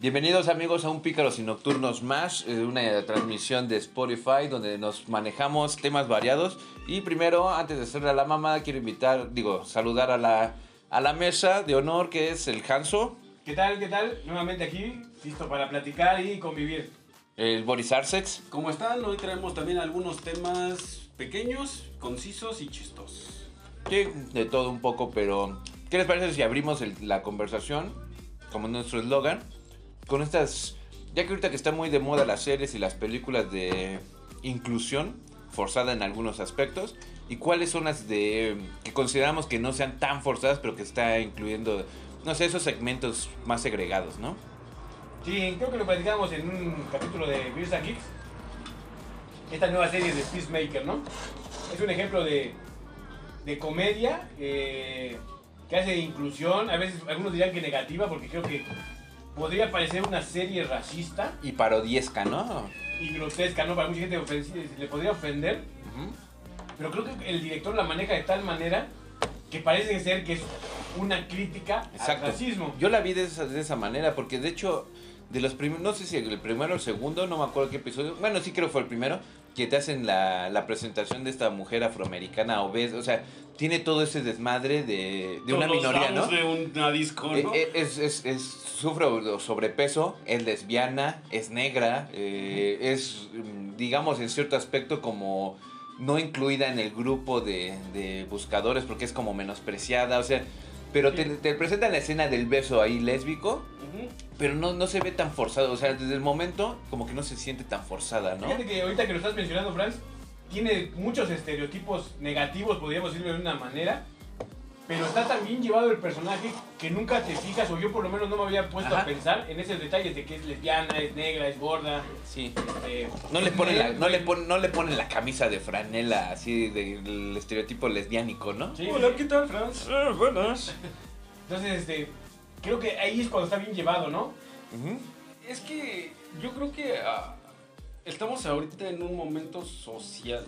Bienvenidos amigos a un Pícaros y Nocturnos más, eh, una transmisión de Spotify donde nos manejamos temas variados. Y primero, antes de hacerle a la mamá, quiero invitar, digo, saludar a la, a la mesa de honor que es el Hanso, ¿Qué tal? ¿Qué tal? Nuevamente aquí, listo para platicar y convivir. el Boris Arsex. ¿Cómo están? Hoy traemos también algunos temas pequeños, concisos y chistosos. Sí, de todo un poco, pero ¿qué les parece si abrimos el- la conversación, como nuestro eslogan, con estas, ya que ahorita que está muy de moda las series y las películas de inclusión, forzada en algunos aspectos, y cuáles son las de que consideramos que no sean tan forzadas, pero que está incluyendo, no sé, esos segmentos más segregados, ¿no? Sí, creo que lo platicamos en un capítulo de Beers and Geeks. Esta nueva serie de Peacemaker, ¿no? Es un ejemplo de, de comedia eh, que hace inclusión. A veces algunos dirán que negativa, porque creo que podría parecer una serie racista Y parodiesca, ¿no? y grotesca, ¿no? Para mucha gente ofensi- le podría ofender. Ujú. Pero creo que el director la maneja de tal manera que parece ser que es una crítica Exacto. al racismo. Yo la vi de esa, de esa manera, porque de hecho, de los primeros, no sé si el primero o el segundo, no me acuerdo qué episodio, bueno, sí creo que fue el primero, que te hacen la, la presentación de esta mujer afroamericana obesa, o sea, tiene todo ese desmadre de, de una minoría, ¿no? de una disco, Eh, ¿no? eh, Es, es, es- sufre sobrepeso, es lesbiana, es negra, eh, es, digamos, en cierto aspecto como no incluida en el grupo de, de buscadores porque es como menospreciada, o sea, pero te, te presentan la escena del beso ahí lésbico, Ujú. Pero no, no se ve tan forzado, o sea, desde el momento como que no se siente tan forzada, ¿no? Fíjate que ahorita que lo estás mencionando, Franz, tiene muchos estereotipos negativos, podríamos decirlo de una manera, pero está tan bien llevado el personaje que nunca te fijas, o yo por lo menos no me había puesto Ajá. a pensar en esos detalles de que es lesbiana, es negra, es gorda. Sí. este, No le, ponen la, nerd, no, le güey. pon- no le ponen la camisa de franela así del estereotipo lesbiánico, ¿no? Sí, Hola. ¿qué tal, Franz? buenas. Entonces, este, creo que ahí es cuando está bien llevado, ¿no? Es que yo creo que ah, estamos ahorita en un momento social,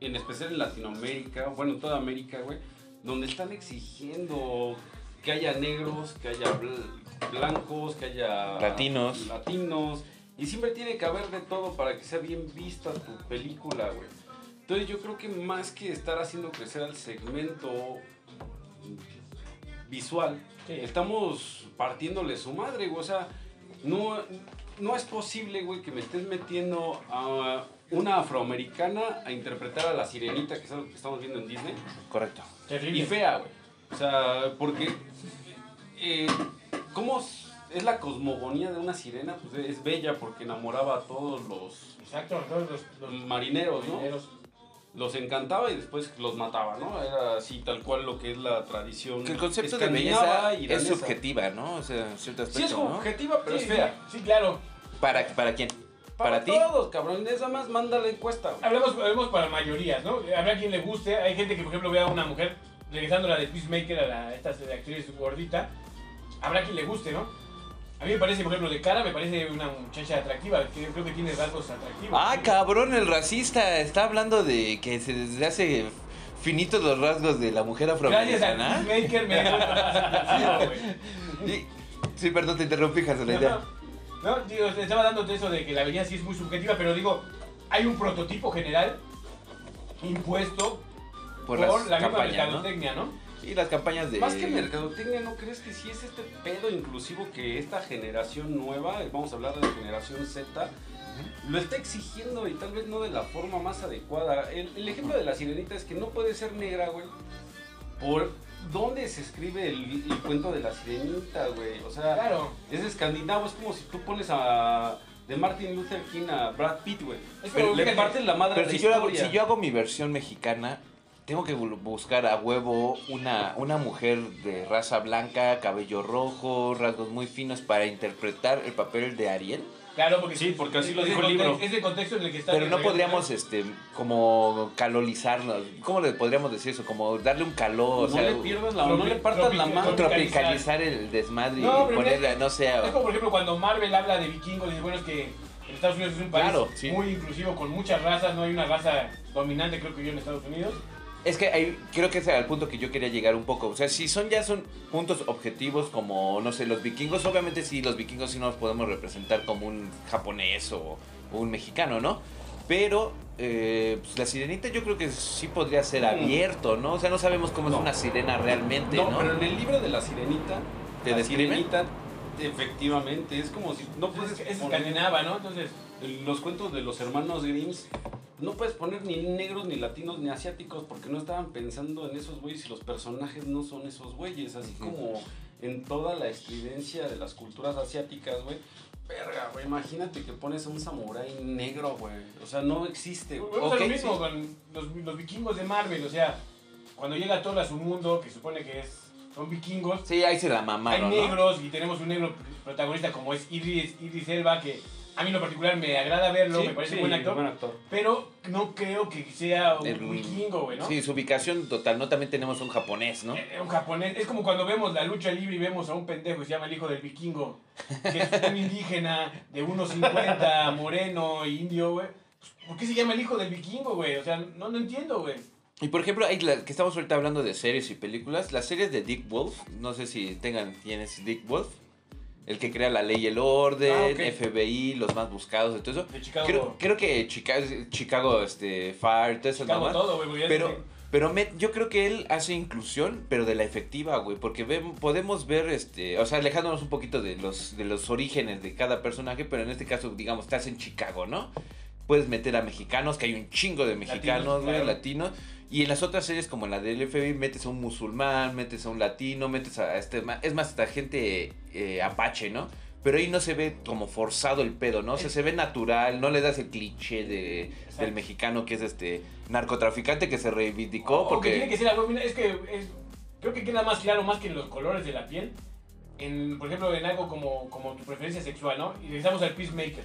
en especial en Latinoamérica, bueno, en toda América, güey, donde están exigiendo que haya negros, que haya bl- blancos, que haya Latinos. latinos, y siempre tiene que haber de todo para que sea bien vista tu película, güey. Entonces yo creo que más que estar haciendo crecer al segmento visual, Sí. estamos partiéndole su madre, güey. O sea, no, no es posible, güey, que me estés metiendo a una afroamericana a interpretar a la sirenita, que es algo que estamos viendo en Disney, Correcto. Terrible. y fea, güey. O sea, porque. Eh, ¿Cómo es la cosmogonía de una sirena? Pues es bella porque enamoraba a todos los Exacto, todos los, los marineros, ¿no? marineros. Los encantaba y después los mataba, ¿no? Era así, tal cual lo que es la tradición. Que el concepto de belleza y es subjetiva, ¿no? O sea, en cierto Sí, es aspecto, ¿no? objetiva, pero Sí, es fea. Sí, sí, claro. ¿Para, ¿Para quién? ¿Para, ti? todos, cabrón. Esa más manda la encuesta. güey. Hablamos, hablamos para mayorías, ¿no? Habrá quien le guste. Hay gente que, por ejemplo, vea a una mujer, regresando a la de Peacemaker, a la, esta actriz gordita. Habrá quien le guste, ¿no? A mí me parece, por ejemplo, de cara, me parece una muchacha atractiva. que Creo que tiene rasgos atractivos. Ah, cabrón, el racista está hablando de que se desde hace finitos los rasgos de la mujer Gracias a afroamericana. Me. Y- sí, perdón, te interrumpí, Hansel, la idea. No, no, digo, te estaba dando eso de que la belleza sí es muy subjetiva, pero digo, hay un prototipo general impuesto Por, la misma ¿no? mercadotecnia, ¿no? Y las campañas de... Más que mercadotecnia, ¿no crees que sí es este pedo inclusivo que esta generación nueva, vamos a hablar de la generación Z, lo está exigiendo y tal vez no de la forma más adecuada? El, el ejemplo de la sirenita es que no puede ser negra, güey. ¿Por dónde se escribe el, el cuento de la sirenita, güey? O sea, Claro. es escandinavo, es como si tú pones a... De Martin Luther King a Brad Pitt, güey. Es Pero como, le parten la madre Pero la yo, hago, si yo hago mi versión mexicana, tengo que bu- buscar a huevo una, una mujer de raza blanca, cabello rojo, rasgos muy finos para interpretar el papel de Ariel. Claro, porque Sí, porque así lo es dijo el libro. Es el contexto en el que está. Pero no podríamos, este, como calolizarlo. ¿Cómo le podríamos decir eso? Como darle un calor, o no sea, le pierdas la... no le partas la mano. tropicalizar el desmadre No, y pero ponerle, es- no sé, Es como por ejemplo cuando Marvel habla de vikingos, dice, bueno, es que Estados Unidos es un país Claro, sí. muy inclusivo, con muchas razas, no hay una raza dominante, creo que yo en Estados Unidos. Es que ahí creo que ese era el punto que yo quería llegar un poco. O sea, si son ya son puntos objetivos como, no sé, los vikingos, obviamente sí, los vikingos sí nos podemos representar como un japonés o un mexicano, ¿no? Pero eh, pues la sirenita yo creo que sí podría ser Mm. abierto, ¿no? O sea, no sabemos cómo No. es una sirena realmente, ¿no? No, pero en el libro de la sirenita, ¿Te la sirenita, efectivamente, es como si no Pues puedes es, es escandinava, ¿no? Entonces, en los cuentos de los hermanos Grimms, no puedes poner ni negros, ni latinos, ni asiáticos, porque no estaban pensando en esos güeyes y los personajes no son esos güeyes, así como en toda la estridencia de las culturas asiáticas, güey. Verga, güey, imagínate que pones a un samurái negro, güey. O sea, no existe. güey. Vamos a Ok, lo mismo sí. con los, los vikingos de Marvel, o sea, cuando llega todo a su mundo, que supone que es, son vikingos, Sí, ahí se la hay mamaron, ¿no? negros y tenemos un negro protagonista como es Idris, Idris Elba, que a mí en lo particular me agrada verlo, me parece sí, buen actor, buen actor. pero no creo que sea un El- vikingo, güey, ¿no? Sí, su ubicación total, no también tenemos un japonés, ¿no? Eh, Un japonés, es como cuando vemos la lucha libre y vemos a un pendejo que se llama el hijo del vikingo, que es un indígena de 1.50, moreno indio, güey. Pues, ¿Por qué se llama el hijo del vikingo, güey? O sea, no, no entiendo, güey. Y por ejemplo, hay la- que estamos ahorita hablando de series y películas, las series de Dick Wolf, no sé si tengan quién es Dick Wolf, el que crea la ley y el orden, Ah, ok. FBI, los más buscados y todo eso. De Chicago. Creo, creo que Chicago, Chicago este, Fire, todo eso Chicago todo, güey. Pero, pero me- yo creo que él hace inclusión, pero de la efectiva, güey, porque ve- podemos ver, este, o sea, alejándonos un poquito de los, de los orígenes de cada personaje, pero en este caso, digamos, estás en Chicago, ¿no? Puedes meter a mexicanos, que hay un chingo de mexicanos, Latinos, güey, claro. latinos. Y en las otras series como en la del FBI metes a un musulmán, metes a un latino, metes a este, es más, hasta gente eh, apache, ¿no? Pero ahí no se ve como forzado el pedo, ¿no? O sea, se ve natural, no le das el cliché de, del mexicano que es este narcotraficante que se reivindicó O que porque... tiene que ser algo. mira, Es que es- creo que queda más claro, más que en los colores de la piel. En, por ejemplo, en algo como, como tu preferencia sexual, ¿no? Y regresamos al Peacemaker.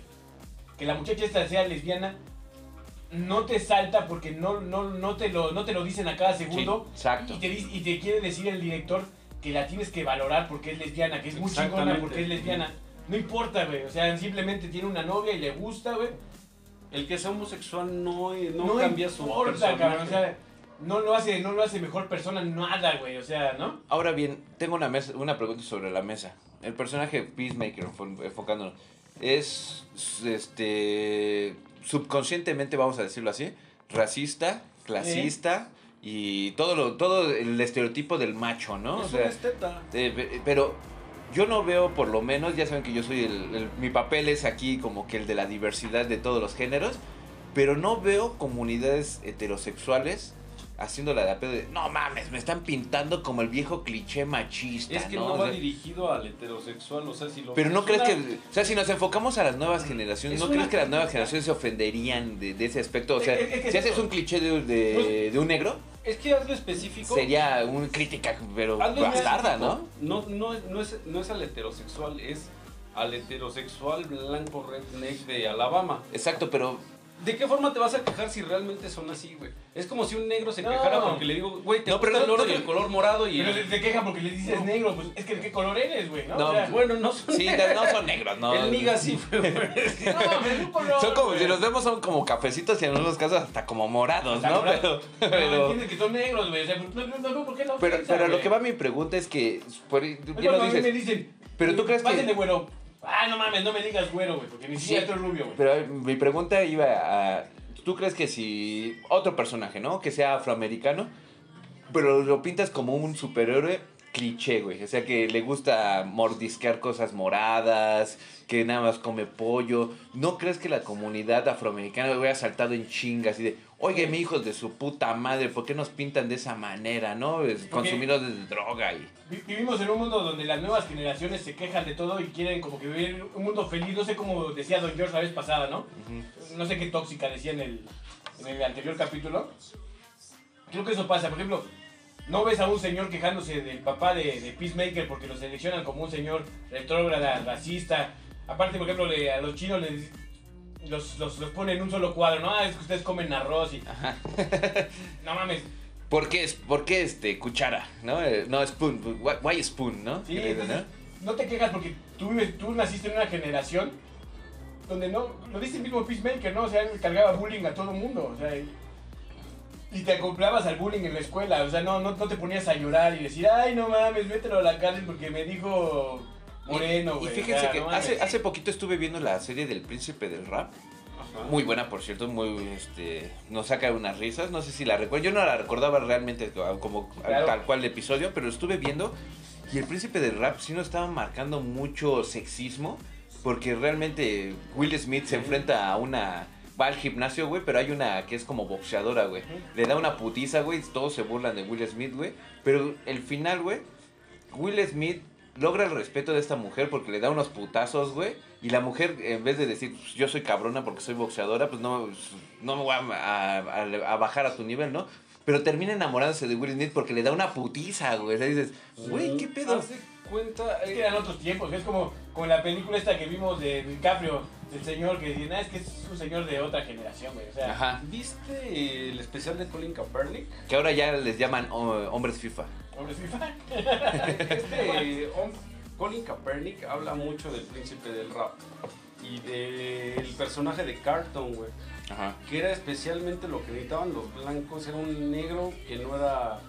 Que la muchacha esta sea lesbiana. No te salta porque no, no, no, te, lo, no te lo dicen a cada segundo. Sí, exacto. Y te, dice- y te quiere decir el director que la tienes que valorar porque es lesbiana, que es muy chingona porque es lesbiana. No importa, güey. O sea, simplemente tiene una novia y le gusta, güey. El que sea homosexual no, no, No, cambia su importa, personaje. cabrón. O sea, no lo hace, no lo hace mejor persona, nada, güey. O sea, ¿no? Ahora bien, tengo una, mesa, una pregunta sobre la mesa. El personaje Peacemaker, enfo- enfocándonos, es este subconscientemente, vamos a decirlo así, racista, clasista y todo lo todo el estereotipo del macho, ¿no? O Es sea, una esteta. Eh, pe- pero yo no veo, por lo menos, ya saben que yo soy el, el- Mi papel es aquí como que el de la diversidad de todos los géneros. Pero no veo comunidades heterosexuales haciéndola de a pedo de. No mames, me están pintando como el viejo cliché machista. Es que ¿no? no, O va sea, dirigido al heterosexual, o sea, si lo pero no es crees una- que. O sea, si nos enfocamos a las nuevas generaciones, Es ¿no crees que las nuevas generaciones se ofenderían de, de ese aspecto? O sea, Es- es que si es haces un cliché de, de, Pues- de un negro, Es que hazlo específico. sería una crítica, pero bastarda, ¿no? No, no, no, es, no es al heterosexual, es al heterosexual blanco redneck de Alabama. Exacto, pero ¿De qué forma te vas a quejar si realmente son así, güey? Es como si un negro se No. quejara porque le digo, güey, te No, pero gusta el oro no- y el color morado y... Pero se, queja porque le dices negro, pues es que de qué color eres, güey, ¿no? No, o sea, Bueno, no son Sí, no son negros, no. El niga sí, güey. no, es un color. Son como, si los vemos son como cafecitos y en algunos casos hasta como morados, Hasta ¿no? morado. Pero, No, pero, entiendes que son negros, güey. O sea, no, no, no, no, ¿por qué no? pero, pero lo que va mi pregunta es que, por, lo a mí me dices, dicen, pero tú crees pásenle, que... Ah, no mames, no me digas güero, güey, porque ni siquiera estoy rubio, güey. Pero mi pregunta iba a... ¿Tú crees que si otro personaje, ¿no? Que sea afroamericano, pero lo pintas como un superhéroe cliché, güey. O sea, que le gusta mordisquear cosas moradas, que nada más come pollo. ¿No crees que la comunidad afroamericana hubiera saltado en chingas y de, oye, mi hijos de su puta madre, ¿por qué nos pintan de esa manera, no? Es Consumidores de droga y... Vi- Vivimos en un mundo donde las nuevas generaciones se quejan de todo y quieren como que vivir un mundo feliz. No sé cómo decía Don George la vez pasada, ¿no? No sé qué tóxica decía en el, en el anterior capítulo. Creo que eso pasa. Por ejemplo, no ves a un señor quejándose del papá de, de Peacemaker porque lo seleccionan como un señor retrógrada, racista. Aparte, por ejemplo, le- a los chinos les, los, los, los ponen en un solo cuadro. No, Ah, es que ustedes comen arroz y... no mames. ¿Por qué, por qué este, cuchara? ¿No? Eh, no, spoon. Why, why spoon, no? Sí, ¿no? entonces, no te quejas porque tú, vives- tú naciste en una generación donde no, lo dice el mismo Peacemaker, ¿no? O sea, él cargaba bullying a todo mundo, o sea, y- y te acoplabas al bullying en la escuela. O sea, no, no, no te ponías a llorar y decir, ay, no mames, mételo a la cárcel porque me dijo Moreno, Y güey. fíjense que no hace, hace poquito estuve viendo la serie del príncipe del rap. Ajá. Muy buena, por cierto, muy, este, nos saca unas risas, no sé si la recuerdo, yo no la recordaba realmente como Claro. tal cual el episodio, pero estuve viendo y el príncipe del rap sí nos estaba marcando mucho sexismo, porque realmente Will Smith se enfrenta a una, va al gimnasio, güey, pero hay una que es como boxeadora, güey, le da una putiza, güey, todos se burlan de Will Smith, güey, pero el final, güey, Will Smith logra el respeto de esta mujer porque le da unos putazos, güey. Y la mujer, en vez de decir, "Pues, yo soy cabrona porque soy boxeadora, pues no, no me voy a, a- a- a bajar a tu nivel, ¿no? Pero termina enamorándose de Will Smith porque le da una putiza, güey. O sea, dices, güey, ¿qué pedo? Haz de cuenta. Es que eh, eran otros tiempos, es como, como la película esta que vimos de DiCaprio, del señor que decía, "Nah, es que es un señor de otra generación, güey. O sea, Ajá. ¿Viste el especial de Colin Kaepernick? Que ahora ya les llaman oh, hombres FIFA. hombre FIFA. Este hom- Colin Kaepernick habla mucho del príncipe del rap y del personaje de Carton, güey. Ajá. Que era especialmente lo que necesitaban los blancos, era un negro que no era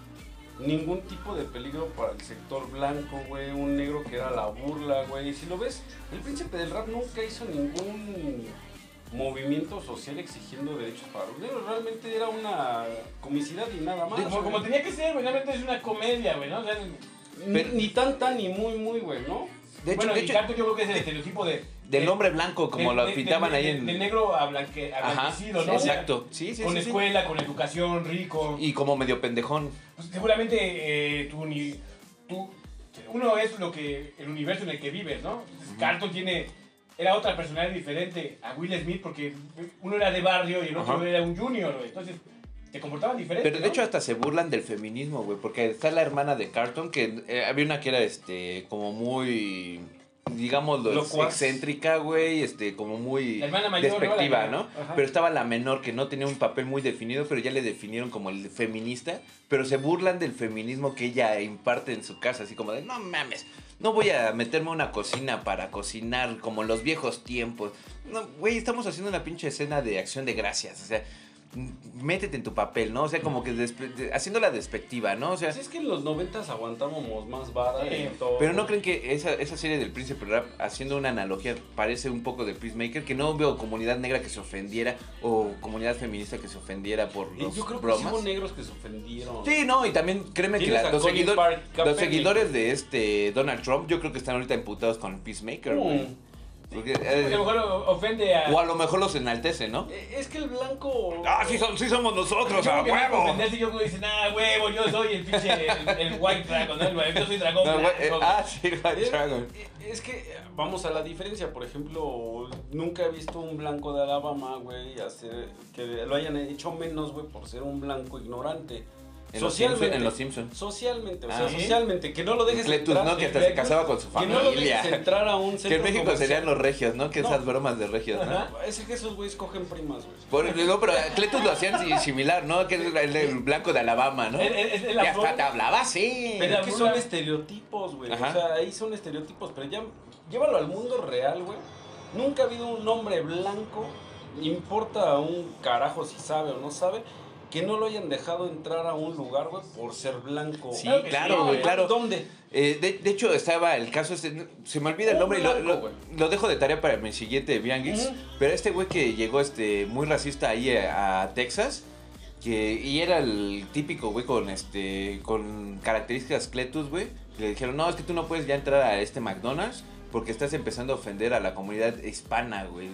ningún tipo de peligro para el sector blanco, güey. Un negro que era la burla, güey. Y si lo ves, el príncipe del rap nunca hizo ningún movimiento social exigiendo derechos para los negros. Realmente era una comicidad y nada más. Como, tenía que ser, güey, realmente es una comedia, güey, ¿no? O sea, Ni, Pero- ni tan tan ni muy muy, güey, ¿no? De hecho, bueno, de hecho yo creo que es el estereotipo de... del de- hombre blanco, como de- lo de- pintaban de- ahí en... De negro a blanque, Ajá, ablanquecido, ¿no? Exacto. Sí, sí, con sí, sí. escuela, con educación, rico. Y como medio pendejón. Pues, seguramente eh, tú, ni, tú, uno es lo que, el universo en el que vives, ¿no? Entonces, Carlton tiene, era otra personalidad diferente a Will Smith porque uno era de barrio y el otro era un junior, güey. Entonces, te comportaban diferente, Pero de ¿no? hecho hasta se burlan del feminismo, güey, porque está la hermana de Carton, que eh, había una que era, este, como muy, digamos, Locuaz. excéntrica, güey, este, como muy mayor, ¿no? despectiva, ¿no? Ajá. Pero estaba la menor, que no tenía un papel muy definido, pero ya le definieron como el feminista, pero se burlan del feminismo que ella imparte en su casa, así como de, no mames, no voy a meterme a una cocina para cocinar como en los viejos tiempos. No, güey, estamos haciendo una pinche escena de acción de gracias, o sea, métete en tu papel, ¿no? O sea, como que despe- de- haciéndola despectiva, ¿no? O sea, Pues es que en los noventas aguantábamos más vara Sí. y todo. pero no creen que esa, esa serie del Príncipe Rap, haciendo una analogía, parece un poco de Peacemaker, que no veo comunidad negra que se ofendiera o comunidad feminista que se ofendiera por Y los Yo creo que sí hubo negros que se ofendieron. Sí, no, y también créeme que la- los, Colin seguidor- Park- los seguidores de este Donald Trump, yo creo que están ahorita imputados con Peacemaker, güey. Mm. Porque, Porque eh, a lo mejor ofende a... o a lo mejor los enaltece, ¿no? Eh, Es que el blanco. Ah, sí, son- sí somos nosotros, a huevo. ofender si yo como dicen, ah, huevo, yo soy el pinche, el, el white dragon, Yo soy dragón No, eh, ah, sí, White Eh, Dragon. eh, Es que eh, vamos a la diferencia, por ejemplo, nunca he visto un blanco de Alabama, güey, hacer que lo hayan hecho menos, güey, por ser un blanco ignorante. En los en los Simpsons. Socialmente, o Ah, sea, ¿sí? socialmente, que no lo dejes Cletus, entrar. ¿no? Que hasta se casaba con su Que no lo familia. dejes entrar a un Que en México comercial. serían los regios, ¿no? Que No. esas bromas de regios, ¿no? Es que esos güeyes cogen primas, güey. Por, no, pero Cletus lo hacían si- similar, ¿no? Que es el, el blanco de Alabama, ¿no? Es Y hasta te hablaba así. Pero- Es que son estereotipos, güey. O sea, ahí son estereotipos, pero ya llévalo al mundo real, güey. Nunca ha habido un hombre blanco, importa un carajo si sabe o no sabe, que no lo hayan dejado entrar a un lugar, güey, por ser blanco. Sí, Claro claro, güey, claro. ¿Dónde? Eh, de, de hecho, estaba el caso, este, se me olvida el nombre y lo, dejo de tarea para mi siguiente Bianguis. Ujú. Pero este güey que llegó este, muy racista ahí a, a Texas, que, y era el típico güey con, este, con características Cletus, güey. Le dijeron, no, es que tú no puedes ya entrar a este McDonald's porque estás empezando a ofender a la comunidad hispana, güey.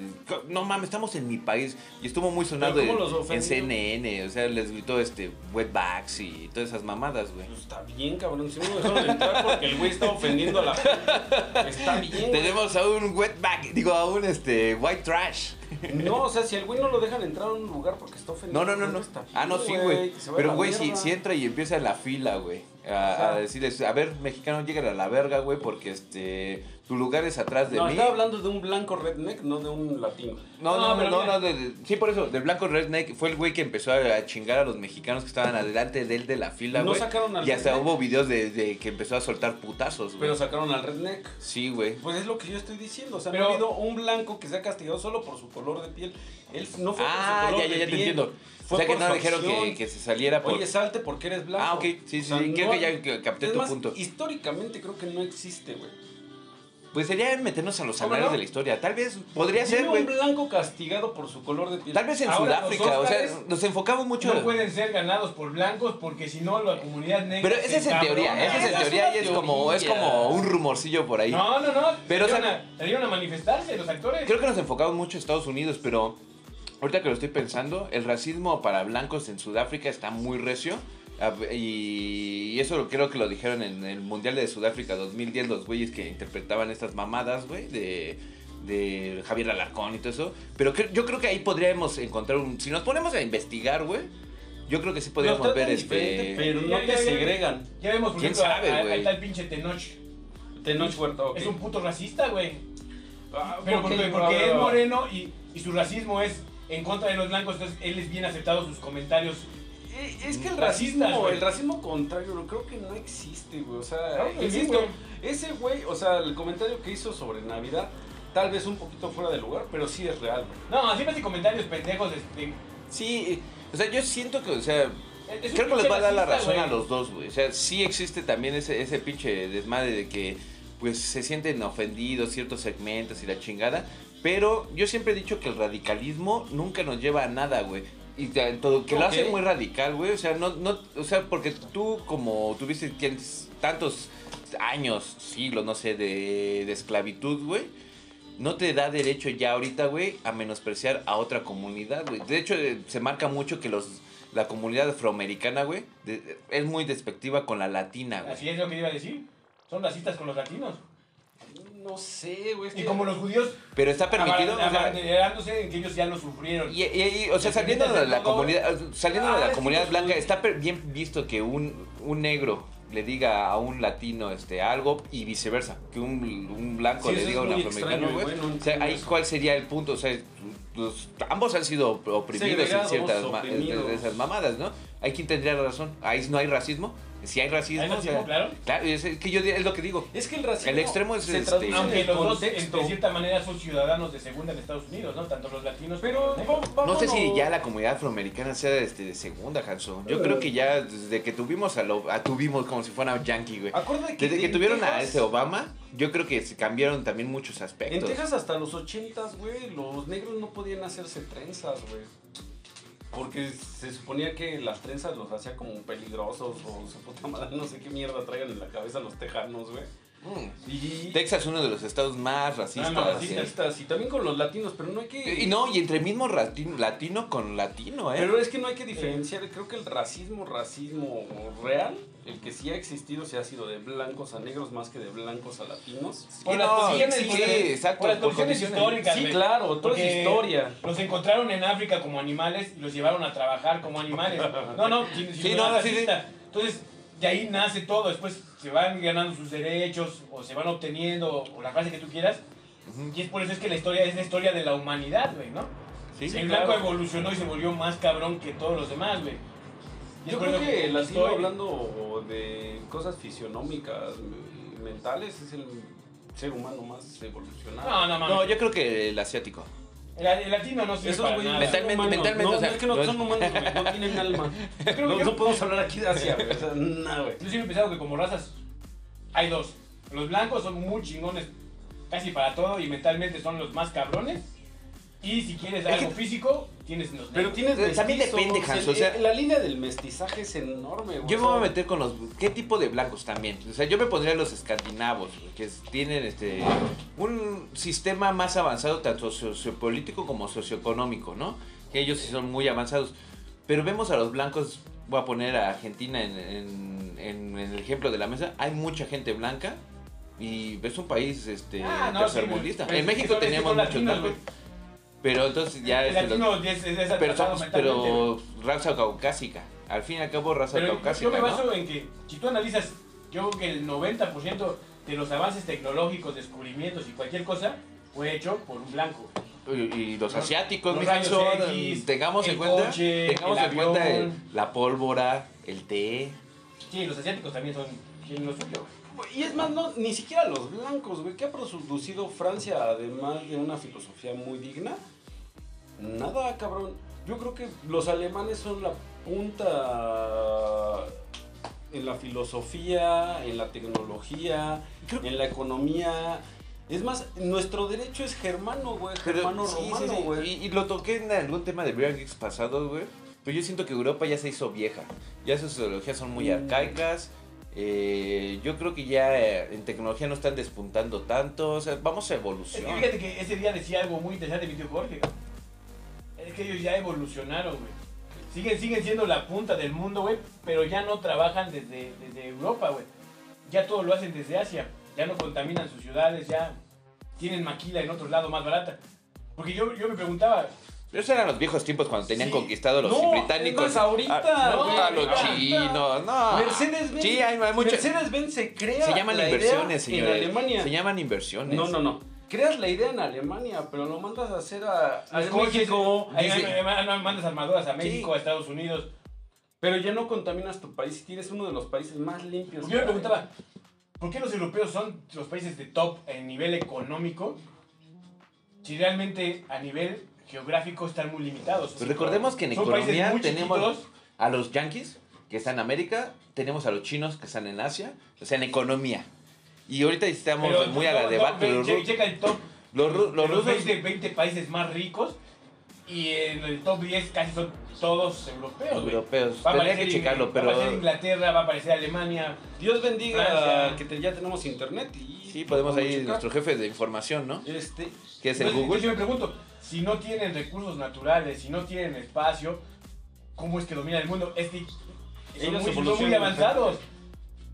No mames, estamos en mi país. Y estuvo muy sonado ¿Pero en, cómo los en? CNN, o sea, les gritó este wetbacks y todas esas mamadas, güey. Pues está bien, cabrón. Si no lo dejaron entrar porque el güey está ofendiendo a la gente. Está bien. güey. Tenemos a un wetback, digo, a un este white trash. No, o sea, si al güey no lo dejan entrar a un lugar porque está ofendiendo. No, no, no, no. está Ah, no, sí, güey. Pero, güey, si, entra y empieza en la fila, güey. A, decirles, a ver, mexicano, lleguen a la verga, güey, porque este. Tu lugar es atrás de No, mí. estaba hablando de un blanco redneck, no de un latino. No, no, No, no, no, no, de- de- sí, por eso, del blanco redneck fue el güey que empezó a, a chingar a los mexicanos que estaban adelante de él de la fila, No güey. sacaron al y hasta redneck. hubo videos de, de que empezó a soltar putazos, güey. Pero sacaron al redneck. Sí, güey. Pues es lo que yo estoy diciendo. O sea, Pero- no ha habido un blanco que sea castigado solo por su color de piel. Él no fue Ah, por su color ya, ya, de ya te piel, entiendo. Fue o sea que no dijeron que, que se saliera por. Oye, salte porque eres blanco. Ah, ok, sí, sí, sí, creo que ya capté tu más, punto. Históricamente creo que no existe, güey. Pues sería meternos a los ¿Cómo anales no? de la historia. Tal vez podría ser, un blanco castigado por su color de piel. Tal vez en Ahora, Sudáfrica, o sea, nos enfocamos mucho. No pueden ser ganados por blancos porque si no la comunidad negra. Pero esa es en teoría, esa es en teoría y es como, es como un rumorcillo por ahí. No, no, no. Pero, o sea- salieron, a, salieron a manifestarse los actores. Creo que nos enfocamos mucho en Estados Unidos, pero ahorita que lo estoy pensando, el racismo para blancos en Sudáfrica está muy recio. Ah, Y eso creo que lo dijeron en el Mundial de Sudáfrica 2010, los güeyes que interpretaban estas mamadas, güey, de, de Javier Alarcón y todo eso. Pero cre- yo creo que ahí podríamos encontrar un... Si nos ponemos a investigar, güey, yo creo que sí podríamos ver este... pero no Ya, te segregan. Ya vemos, por ¿Quién ejemplo, sabe, a- a- güey? al tal pinche Tenoch. Tenoch Huerta. Es un puto racista, güey. Ah, Pero porque, porque es moreno y, y su racismo es en contra de los blancos, entonces él es bien aceptado sus comentarios. Eh, Es que el racismo, el racismo contrario, no, creo que no existe, güey. O sea, Claro sí, güey. ese güey, o sea, el comentario que hizo sobre Navidad, tal vez un poquito fuera de lugar, pero sí es real, güey. No, siempre hace comentarios pendejos. Este, Sí, o sea, yo siento que, o sea, es Creo que les va a dar la razón a los dos, güey. O sea, sí existe también ese, ese pinche desmadre de que pues se sienten ofendidos ciertos segmentos y la chingada. Pero yo siempre he dicho que el radicalismo nunca nos lleva a nada, güey. Y te- todo, que lo Ok. hace muy radical, güey. O sea, no, no, o sea, porque tú como tuviste tantos años, siglos, no sé, de, de esclavitud, güey. No te da derecho ya ahorita, güey, a menospreciar a otra comunidad, güey. De hecho, eh, se marca mucho que los la comunidad afroamericana, güey, es muy despectiva con la latina, güey. Así es lo que iba a decir. Son racistas con los latinos. No sé, güey. es Y como los judíos, Pero está permitido, o sea, abanderándose en que ellos ya lo sufrieron. y, y- y, o sea, saliendo de la comunidad, saliendo de Ah, la que comunidad blanca, está bien visto que un, un negro le diga a un latino este algo y viceversa, que un, un blanco Sí, le diga a un afroamericano, güey. o sea, ahí cuál sería el punto, o sea, los- ambos han sido oprimidos en ciertas oprimidos. esas mamadas, ¿no? Hay quien tendría la razón. Ahí no hay racismo. Si hay racismo, Hay o racismo, sea, claro. Claro, es, es que yo es lo que digo. Es que el racismo. El extremo es se este- traduce en Aunque los dos, de cierta manera, son ciudadanos de segunda en Estados Unidos, ¿no? Tanto los latinos Pero como los No sé si ya la comunidad afroamericana sea este, de segunda, Hanson. Yo creo que ya desde que tuvimos a lo a tuvimos como si fuera yankee, güey. Acuérdate que Desde que en tuvieron a ese Obama, yo creo que se cambiaron también muchos En aspectos. Texas hasta los 80s, güey, los negros no podían hacerse trenzas, güey. Porque se suponía que las trenzas los hacía como peligrosos o su puta madre, no sé qué mierda traigan en la cabeza los tejanos, güey. Mm. Y Texas es uno de los estados más racistas. así. racistas y también con los latinos, pero no hay que... Y no, y entre mismo latino, latino con latino, ¿eh? Pero es que no hay que diferenciar, creo que el racismo, racismo real, el que sí ha existido, sí ha sido de blancos a negros más que de blancos a latinos. Por Sí, las no, condiciones, sí, por las- exacto, por las por condiciones históricas. Sí, claro, todo es historia. Los encontraron en África como animales y los llevaron a trabajar como animales. No, no, sin, sin Sí, no, sí, racista. Entonces, de ahí nace todo. Después se van ganando sus derechos o se van obteniendo, o la frase que tú quieras. Y es por eso es que la historia es la historia de la humanidad, güey, ¿no? Sí, el sí, blanco claro. evolucionó y se volvió más cabrón que todos los demás, güey. Yo creo que el estoy- hablando de cosas fisionómicas y mentales es el ser humano más evolucionado. No, no, mames. No, yo creo que el asiático. El, el latino no sirve Esos para nada. no Mentalmente- humanos. mentalmente, no, o sea, es que no no- son humanos, güey, no tienen alma. creo No, que- no podemos hablar aquí de Asia, güey. O sea, nada, güey. Yo siempre he pensado que como razas hay dos. Los blancos son muy chingones casi para todo y mentalmente son los más cabrones. Y si quieres Es algo que- físico, tienes los Pero tienes Eh, también mestizos, depende, Hans, el- o sea- el- la línea del mestizaje es enorme, güey. Yo me voy a meter con los. ¿Qué tipo de blancos también? O sea, yo me pondría los escandinavos, que tienen este un sistema más avanzado, tanto sociopolítico como socioeconómico, ¿no? Que ellos sí son muy avanzados. Pero vemos a los blancos, voy a poner a Argentina en, en- en- en el ejemplo de la mesa, hay mucha gente blanca y es un país este, Ah, no, sí, tercermundista. pero en es que México son muchos blancos. Pero entonces ya El es latino es, es, es pero, somos- pero raza caucásica. Al fin y al cabo, raza Pero caucásica. yo me ¿no? baso en que si tú analizas, yo creo que el 90% de los avances tecnológicos, descubrimientos y cualquier cosa fue hecho por un blanco. Y, y los asiáticos, los X, tengamos en cuenta, coche, tengamos en cuenta el- la pólvora, el té. Sí, los asiáticos también son tienen lo suyo. Y es más, no, ni siquiera los blancos, güey. ¿Qué ha producido Francia, además de una filosofía muy digna? Nada, cabrón. Yo creo que los alemanes son la punta en la filosofía, en la tecnología, Creo- en la economía. Es más, nuestro derecho es germano, güey. Pero- Germano sí, sí, romano, sí. güey. Y, y lo toqué en algún tema de Beer Geeks pasados, güey. Pero yo siento que Europa ya se hizo vieja. Ya sus ideologías son muy Mm. arcaicas. Eh, yo creo que ya eh, en tecnología no están despuntando tanto. O sea, vamos a Es que evolución. fíjate que ese día decía algo muy interesante mi tío Jorge. Es que ellos ya evolucionaron, güey. Siguen, siguen siendo la punta del mundo, güey, pero ya no trabajan desde, desde Europa, güey. Ya todo lo hacen desde Asia. Ya no contaminan sus ciudades, ya tienen maquila en otro lado más barata. Porque yo, yo me preguntaba, esos eran los viejos tiempos cuando tenían Sí. conquistado los No, británicos. es más, ahorita, Ah, no, a los ahorita. chinos, no. Mercedes-Benz. Sí, hay, hay mucho- Mercedes-Benz se crea. Se llaman la idea inversiones, señores. En Alemania. Se llaman inversiones. No, no, no. Creas la idea en Alemania, pero lo mandas a hacer a, a México. ahí- ahí mandas armadoras a México, Sí. a Estados Unidos. Pero ya no contaminas tu país y tienes uno de los países más limpios. Yo me preguntaba, ¿por qué los europeos son los países de top en nivel económico? Si realmente a nivel geográfico están muy limitados. Pues recordemos que en Son economía tenemos chiquitos. a los yankees, que están en América, tenemos a los chinos, que están en Asia, o sea, en economía. Y ahorita estamos pero muy a la no, debate. los, el top. los de los rusos 20, 20 países más ricos y en el top 10 casi son todos europeos. güey. europeos. Va Tendría que checarlo, Va a pero aparecer Inglaterra, va a aparecer Alemania. Dios bendiga Francia. que te- ya tenemos internet y sí, podemos ahí, checar. nuestro jefe de información, ¿no? Este, Que es el Entonces, Google. Yo me pregunto, si no tienen recursos naturales, si no tienen espacio, ¿cómo es que dominan el mundo? Es que son muy, son muy avanzados.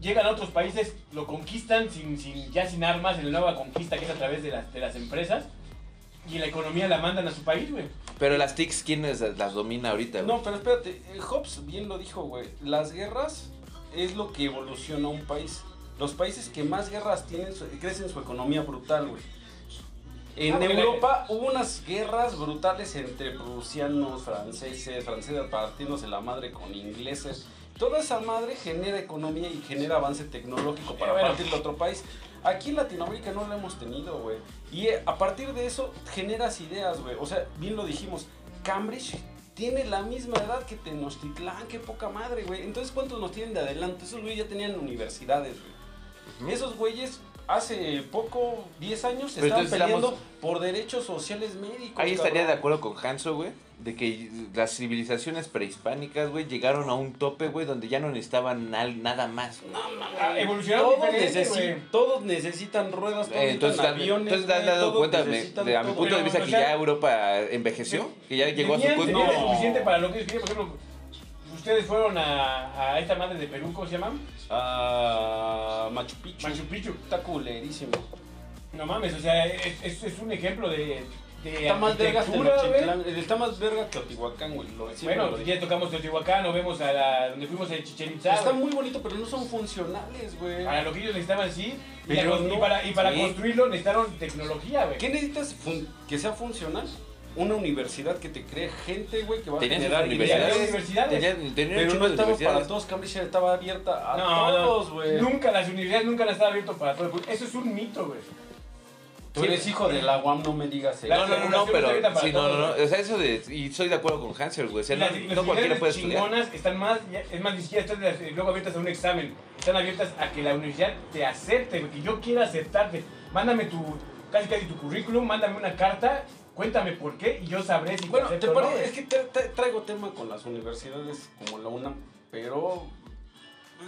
Llegan a otros países, lo conquistan sin, sin, ya sin armas, en la nueva conquista que es a través de las, de las empresas. Y la economía la mandan a su país, güey. Pero las TICs, ¿quién es- las domina ahorita? güey? No, pero espérate, eh, Hobbes bien lo dijo, güey. Las guerras es lo que evoluciona un país. Los países que más guerras tienen crecen su economía brutal, güey. En Ah, Europa hubo unas guerras brutales entre prusianos, franceses, franceses partiéndose la madre con ingleses. Toda esa madre genera economía y genera avance tecnológico para Eh, bueno. partir de otro país. Aquí en Latinoamérica no lo hemos tenido, güey. Y eh, a partir de eso generas ideas, güey. O sea, bien lo dijimos, Cambridge tiene la misma edad que Tenochtitlán, qué poca madre, güey. Entonces, ¿cuántos nos tienen de adelante? Esos güeyes ya tenían universidades, güey. Esos güeyes hace poco, 10 años, Pero estaban peleando estamos- por derechos sociales médicos. Ahí estaría de acuerdo con Hanso, güey, de que las civilizaciones prehispánicas, güey, llegaron a un tope, güey, donde ya no necesitaban nada más. güey. No, mames. Ah, evolucionaron todos, necesi- todos necesitan ruedas, todos Eh, entonces, necesitan aviones. entonces te has dado cuenta, me- de, a mi punto de vista, o que ya Europa envejeció, que ya llegó a su punto. No. suficiente para lo que ellos querían. Por ejemplo, ustedes fueron a, a esta madre de Perú, ¿cómo se llama? Ah, Machu Picchu. Machu Picchu. Está culerísimo. No mames, o sea, es, es, es un ejemplo de, de Está más verga arquitectura, güey. Tenochtitlán. Está más verga que Teotihuacán, güey. Lo, siempre Bueno, digo. ya tocamos Teotihuacán, o vemos a la, donde fuimos en Chichen Itza. Está güey. muy bonito, pero no son funcionales, güey. Para lo que ellos necesitaban, sí. Y, Pero y no, para, y para sí. construirlo necesitaron tecnología, güey. ¿Qué necesitas fun- que sea funcional? Una universidad que te cree gente, güey, que va a generar universidades. universidades. Tenían, tenían Pero no estaba para todos, Cambridge estaba abierta a No, todos, güey. Nunca, las universidades nunca han estado abiertas para todo el público. Eso es un mito, güey. Tú eres hijo de la UAM, no me digas eso. No, no, no, no, pero abierta sí, no, no, todos, no, o sea, eso de, y estoy de acuerdo con Hansel, güey, o sea, no, las, no las cualquiera puede estudiar. chingonas están más, es más, ni siquiera están las- eh, luego abiertas a un examen. Están abiertas a que la universidad te acepte, que yo quiera aceptarte. Mándame tu, casi casi tu currículum, mándame una carta, cuéntame por qué y yo sabré si Bueno, te o no, es que te- te- traigo tema con las universidades como la UNAM, pero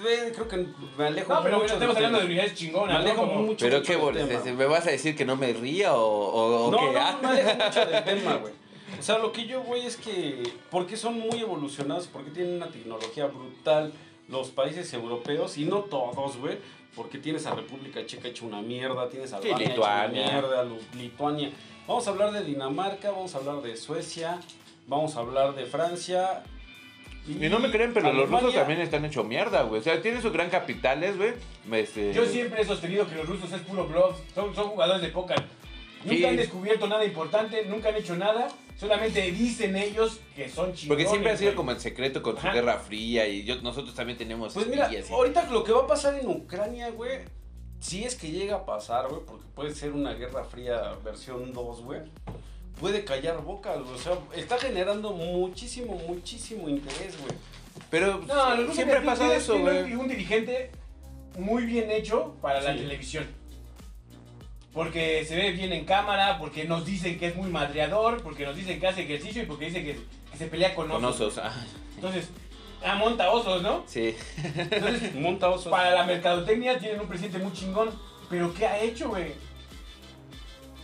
eh, creo que me alejo No, pero mucho estamos hablando de Me chingonas, ¿no? alejo Como- mucho, Pero mucho qué del bol- tema. este, ¿me vas a decir que no me ría o, o, o No, qué? no, Ah. me alejo mucho del tema, güey. O sea, lo que yo voy es que, porque son muy evolucionados, porque tienen una tecnología brutal los países europeos, y no todos, güey, porque tienes a República Checa hecha una mierda, tienes a Sí, Albania Lituania. una mierda, Lituania. Vamos a hablar de Dinamarca, vamos a hablar de Suecia, vamos a hablar de Francia. Y no me creen, pero los Alemania. rusos también están hecho mierda, güey. O sea, tienen sus gran capitales, güey. Este, Yo siempre he sostenido que los rusos es puro bluff, son, son jugadores de póker. Nunca Sí. han descubierto nada importante, nunca han hecho nada, solamente dicen ellos que son chingones. Porque siempre ha sido como en secreto con su Ajá. Guerra Fría y yo, nosotros también tenemos Pues mira, y- ahorita lo que va a pasar en Ucrania, güey, si es que llega a pasar, güey, porque puede ser una guerra fría versión 2, güey. puede callar bocas, güey. O sea, está generando muchísimo, muchísimo interés, güey. Pero No, siempre pasa eso, güey. un dirigente muy bien hecho para la televisión. Porque se ve bien en cámara, porque nos dicen que es muy madreador, porque nos dicen que hace ejercicio y porque dice que, que se pelea con Con osos. osos. ah, Entonces, ah, monta osos, ¿no? sí. Entonces, Monta osos. para la mercadotecnia tienen un presidente muy chingón. Pero ¿qué ha hecho, güey?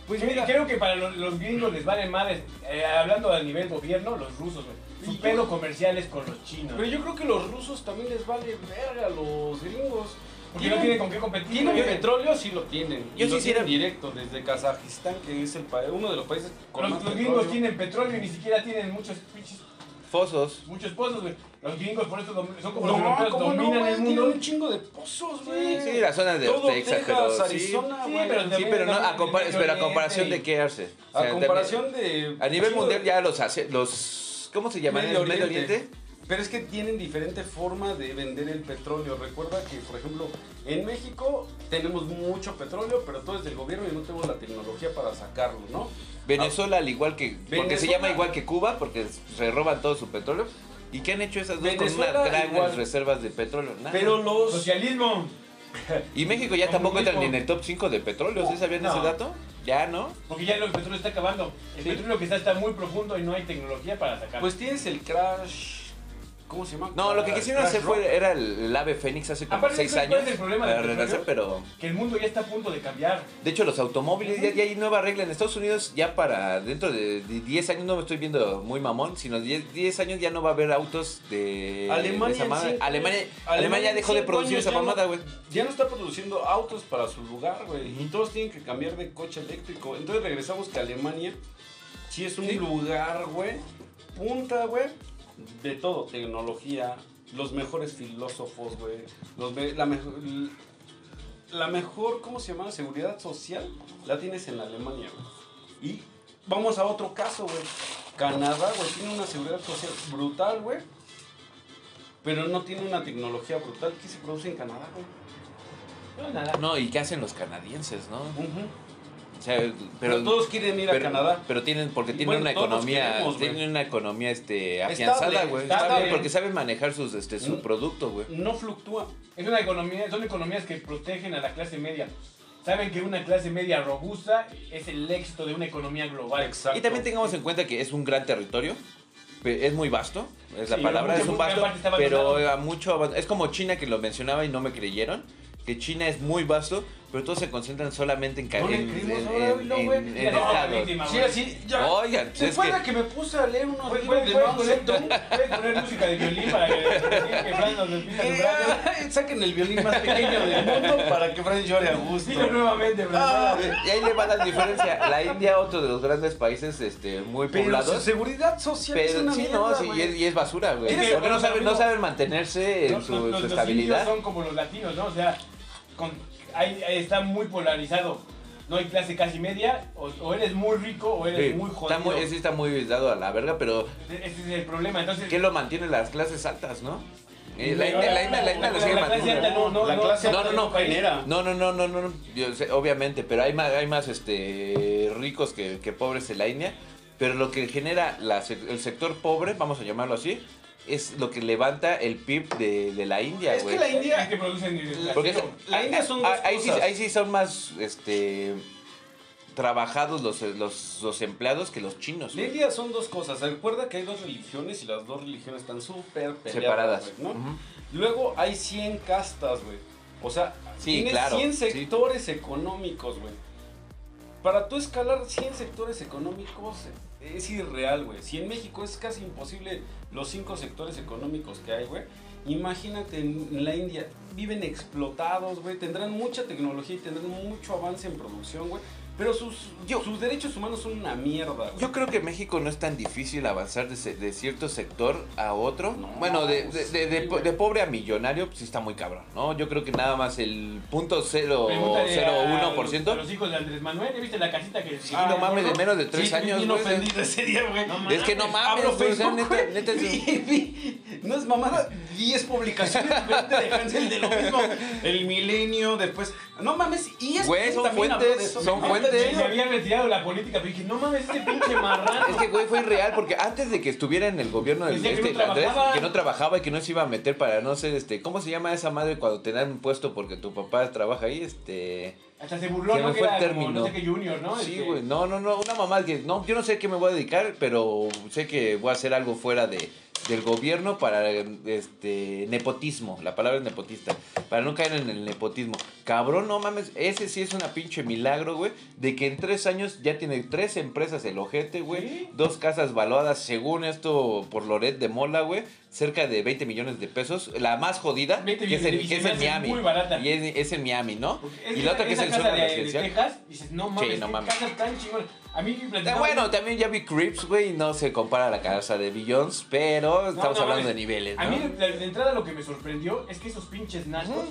Pues Creo- mira, creo que para los, los gringos les vale madres, eh, hablando a nivel gobierno, los rusos, güey. Su pedo comercial es con los chinos. pero yo creo que los rusos también les vale verga a los gringos. Porque no tienen con qué competir. ¿Tienen petróleo? Sí lo tienen. Yo Y lo sí tienen hiciera- directo desde Kazajistán, que es el pa- uno de los países con Los, más los petróleo. gringos tienen petróleo y ni siquiera tienen muchos pinches- Fosos. muchos pozos, güey. Los gringos por eso son como No, los europeos, ¿cómo no, dominan güey? el mundo. un chingo de pozos, güey. Sí, la zona de Todo Texas, Texas, pero sí. Arizona, Sí, güey. pero Sí, también pero no, a, compar- pero a comparación de qué hace. O A sea, comparación de... A nivel mundial ya los hace, los ¿cómo se llaman? Medio ¿El Medio Oriente. Oriente? Pero es que tienen diferente forma de vender el petróleo. Recuerda que, por ejemplo, en México tenemos mucho petróleo, pero todo es del gobierno y no tenemos la tecnología para sacarlo, ¿no? Venezuela al igual que porque se Venezuela- llama igual que Cuba porque se roban todo su petróleo. ¿Y qué han hecho esas dos con Venezuela unas grandes igual. reservas de petróleo? Nada. Pero los... Socialismo. y México ya tampoco entra ni en el top 5 de petróleo, ¿sí sabían No. ese dato? Ya, ¿no? Porque ya el petróleo está acabando. El Sí. petróleo que está está muy profundo y no hay tecnología para sacarlo. Pues tienes el crash... ¿Cómo se llama? No, lo que Crash- quisieron hacer fue era el, el ave fénix hace como Aparte, 6 ¿cuál años es el problema para del renacer, pero que el mundo ya está a punto de cambiar. de hecho los automóviles ya, ya hay nueva regla en Estados Unidos ya para dentro de de 10 años no me estoy viendo muy mamón, sino 10, 10 años ya no va a haber autos de, Alemania de esa madre. cinco- Alemania, Alemania Alemania dejó de producir años esa mamada, güey. Ya no está produciendo autos para su lugar, güey. Y todos tienen que cambiar de coche eléctrico. Entonces regresamos que Alemania sí es un Sí. lugar, güey. Punta, güey. De todo. Tecnología. Los mejores filósofos, güey. Los la mejor... La mejor, ¿cómo se llama? Seguridad social la tienes en Alemania, güey. Y vamos a otro caso, güey. Canadá, güey, tiene una seguridad social brutal, güey. Pero no tiene una tecnología brutal que se produce en Canadá, güey. No, nada. No, ¿y qué hacen los canadienses, no? Sea, Pero, pero todos quieren ir a pero, Canadá. pero tienen porque tienen bueno, una economía, queremos, tienen una economía este afianzada, güey. porque saben manejar sus este su Mm. producto, güey. No fluctúa. Es una economía, son economías que protegen a la clase media. Saben que una clase media robusta es el éxito de una economía global. Exacto. Y también tengamos en cuenta que es un gran territorio. Es muy vasto, es la Sí, palabra, es un vasto, pero abandonado. a mucho es como China que lo mencionaba y no me creyeron, que China es muy vasto, pero todos se concentran solamente en ca- No le en, en- en- en- en Ya no, estados. víctima, Sí, así, ya. Oigan, pues es que de que me puse a leer unos libros puedes- poner, música de violín para que, Fran nos despida. Eh, Saquen el violín más pequeño del mundo para que Fran llore a gusto. Dilo nuevamente, Fran. Ah, Y ahí le va la diferencia. La India, otro de los grandes países este, muy poblados. seguridad social es Pero una sí, mierda, no, sí, y es, y es basura, güey. Porque no saben, no saben mantenerse en su, estabilidad. son como los latinos, ¿no? O sea, con, ahí está muy polarizado. No hay clase casi media, o, o eres muy rico o eres Sí, muy está jodido. muy, sí está muy dado a la verga, pero Ese es el problema. Entonces, ¿qué lo mantiene las clases altas, no? Eh, la India, la India, la lo sigue la clase alta manteniendo. no, no, La no, clase No, no, no, genera. No, no, no, no, no, no, yo sé, obviamente, pero hay más, hay más este, ricos que, que pobres en la India, pero lo que genera la sec- el sector pobre, vamos a llamarlo así, es lo que levanta el PIB de, de la India, Es güey. que la India- Es que producen Porque plástico. La India son dos ahí, sí, cosas. ahí sí son más este trabajados los, los, los empleados que los chinos. La güey. India son dos cosas. Recuerda que hay dos religiones y las dos religiones están súper peleadas, Separadas. güey, ¿no? Ujú. Luego hay 100 castas, güey. O sea, Sí, tienes claro, 100 sí. sectores económicos, güey. Para tú escalar 100 sectores económicos es irreal, güey. Si en México es casi imposible los 5 sectores económicos que hay, güey. Imagínate en la India. Viven explotados, güey. Tendrán mucha tecnología y tendrán mucho avance en producción, güey. Pero sus, Yo- sus derechos humanos son una mierda, güey. Yo creo que en México no es tan difícil avanzar de, se- de cierto sector a otro. No, bueno, de, de, pues, de- sí, pobre a millonario, pues sí está muy cabrón, ¿no? Yo creo que nada más el punto cero Pregúntale a cero uno los- por A ciento. los hijos de Andrés Manuel, ¿ya viste la casita que Sí, no mames, de menos de tres Sí, años, bien güey. ofendido ese día, güey. No Es que no mames, Abro o sea, neta- güey, neta es- y vi- no es mamada, 10 publicaciones diferentes de Hansel de lo mismo. El milenio, después. No mames, y es Güey, son fuentes, son Ah, Se chido. había retirado de la política, pero dije, no mames, este pinche marrano. Es que, güey, fue irreal porque antes de que estuviera en el gobierno del que este, no el Andrés, trabajaba. que no trabajaba y que no se iba a meter para no ser, este, ¿cómo se llama esa madre cuando te dan un puesto porque tu papá trabaja ahí? Este... Hasta se burló, ¿no? Que fue el era como, término. no sé qué junior, ¿no? Sí, Este, güey, no, no, no, una mamá que, no, yo no sé a qué me voy a dedicar, pero sé que voy a hacer algo fuera de, del gobierno para, este, nepotismo, la palabra es nepotista, para no caer en el nepotismo. Cabrón, no mames, ese sí es una pinche milagro, güey, de que en tres años ya tiene tres empresas el ojete, güey, Sí. dos casas valuadas, según esto, por Loret de Mola, güey, cerca de 20 millones de pesos, la más jodida, 20 que es en, millones, que es en Miami, muy barata. y es, es en Miami, ¿no? Y la otra que es el suelo de, de. Texas, dices, no mames, Sí, no mames. tan. A mí me Eh, platicaba- bueno, también ya vi Crips, güey, y no se compara a la casa de Billions, pero No, estamos no hablando de niveles, ¿no? A mí de, de entrada lo que me sorprendió es que esos pinches nachos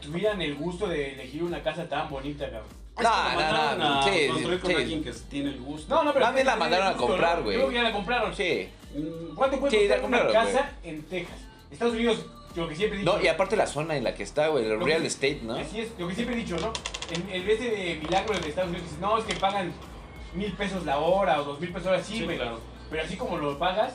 tuvieran el gusto de elegir una casa tan bonita, cabrón. No, no, mandaron no, a sí, construir con sí. alguien que tiene el gusto. No, no, pero... Más bien la mandaron a comprar, güey. Creo que ya la compraron. Sí. Mm, ¿Cuánto puede Sí, una compraron, casa en Texas? Estados Unidos, lo que siempre he dicho... No, y aparte la zona en la que está, güey, el real que- estate, ¿no? Así es, lo que siempre he dicho, ¿no? En, en vez de milagro de Estados Unidos, dices, no, es que pagan mil pesos la hora o dos mil pesos la hora, sí, Sí, güey. claro. Pero así como lo pagas,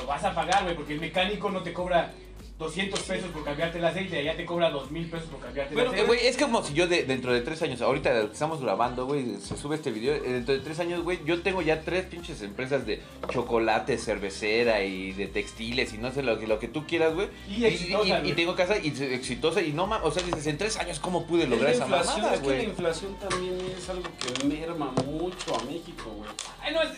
lo vas a pagar, güey, porque el mecánico no te cobra 200 pesos por cambiarte el aceite, allá te cobra 2000 pesos por cambiarte el Pero, aceite. Güey, es como si yo de- dentro de tres años, ahorita que estamos grabando, güey, se sube este video, eh, dentro de tres años, güey, yo tengo ya tres pinches empresas de chocolate, cervecera y de textiles y no sé lo que, lo que tú quieras, güey. Y exitosa, y, y güey. tengo casa y exitosa y no mames, o sea, dices, en tres años, ¿cómo pude Es lograr esa mamada, es que la güey? inflación también es algo que merma mucho a México, güey. Ay, no, es,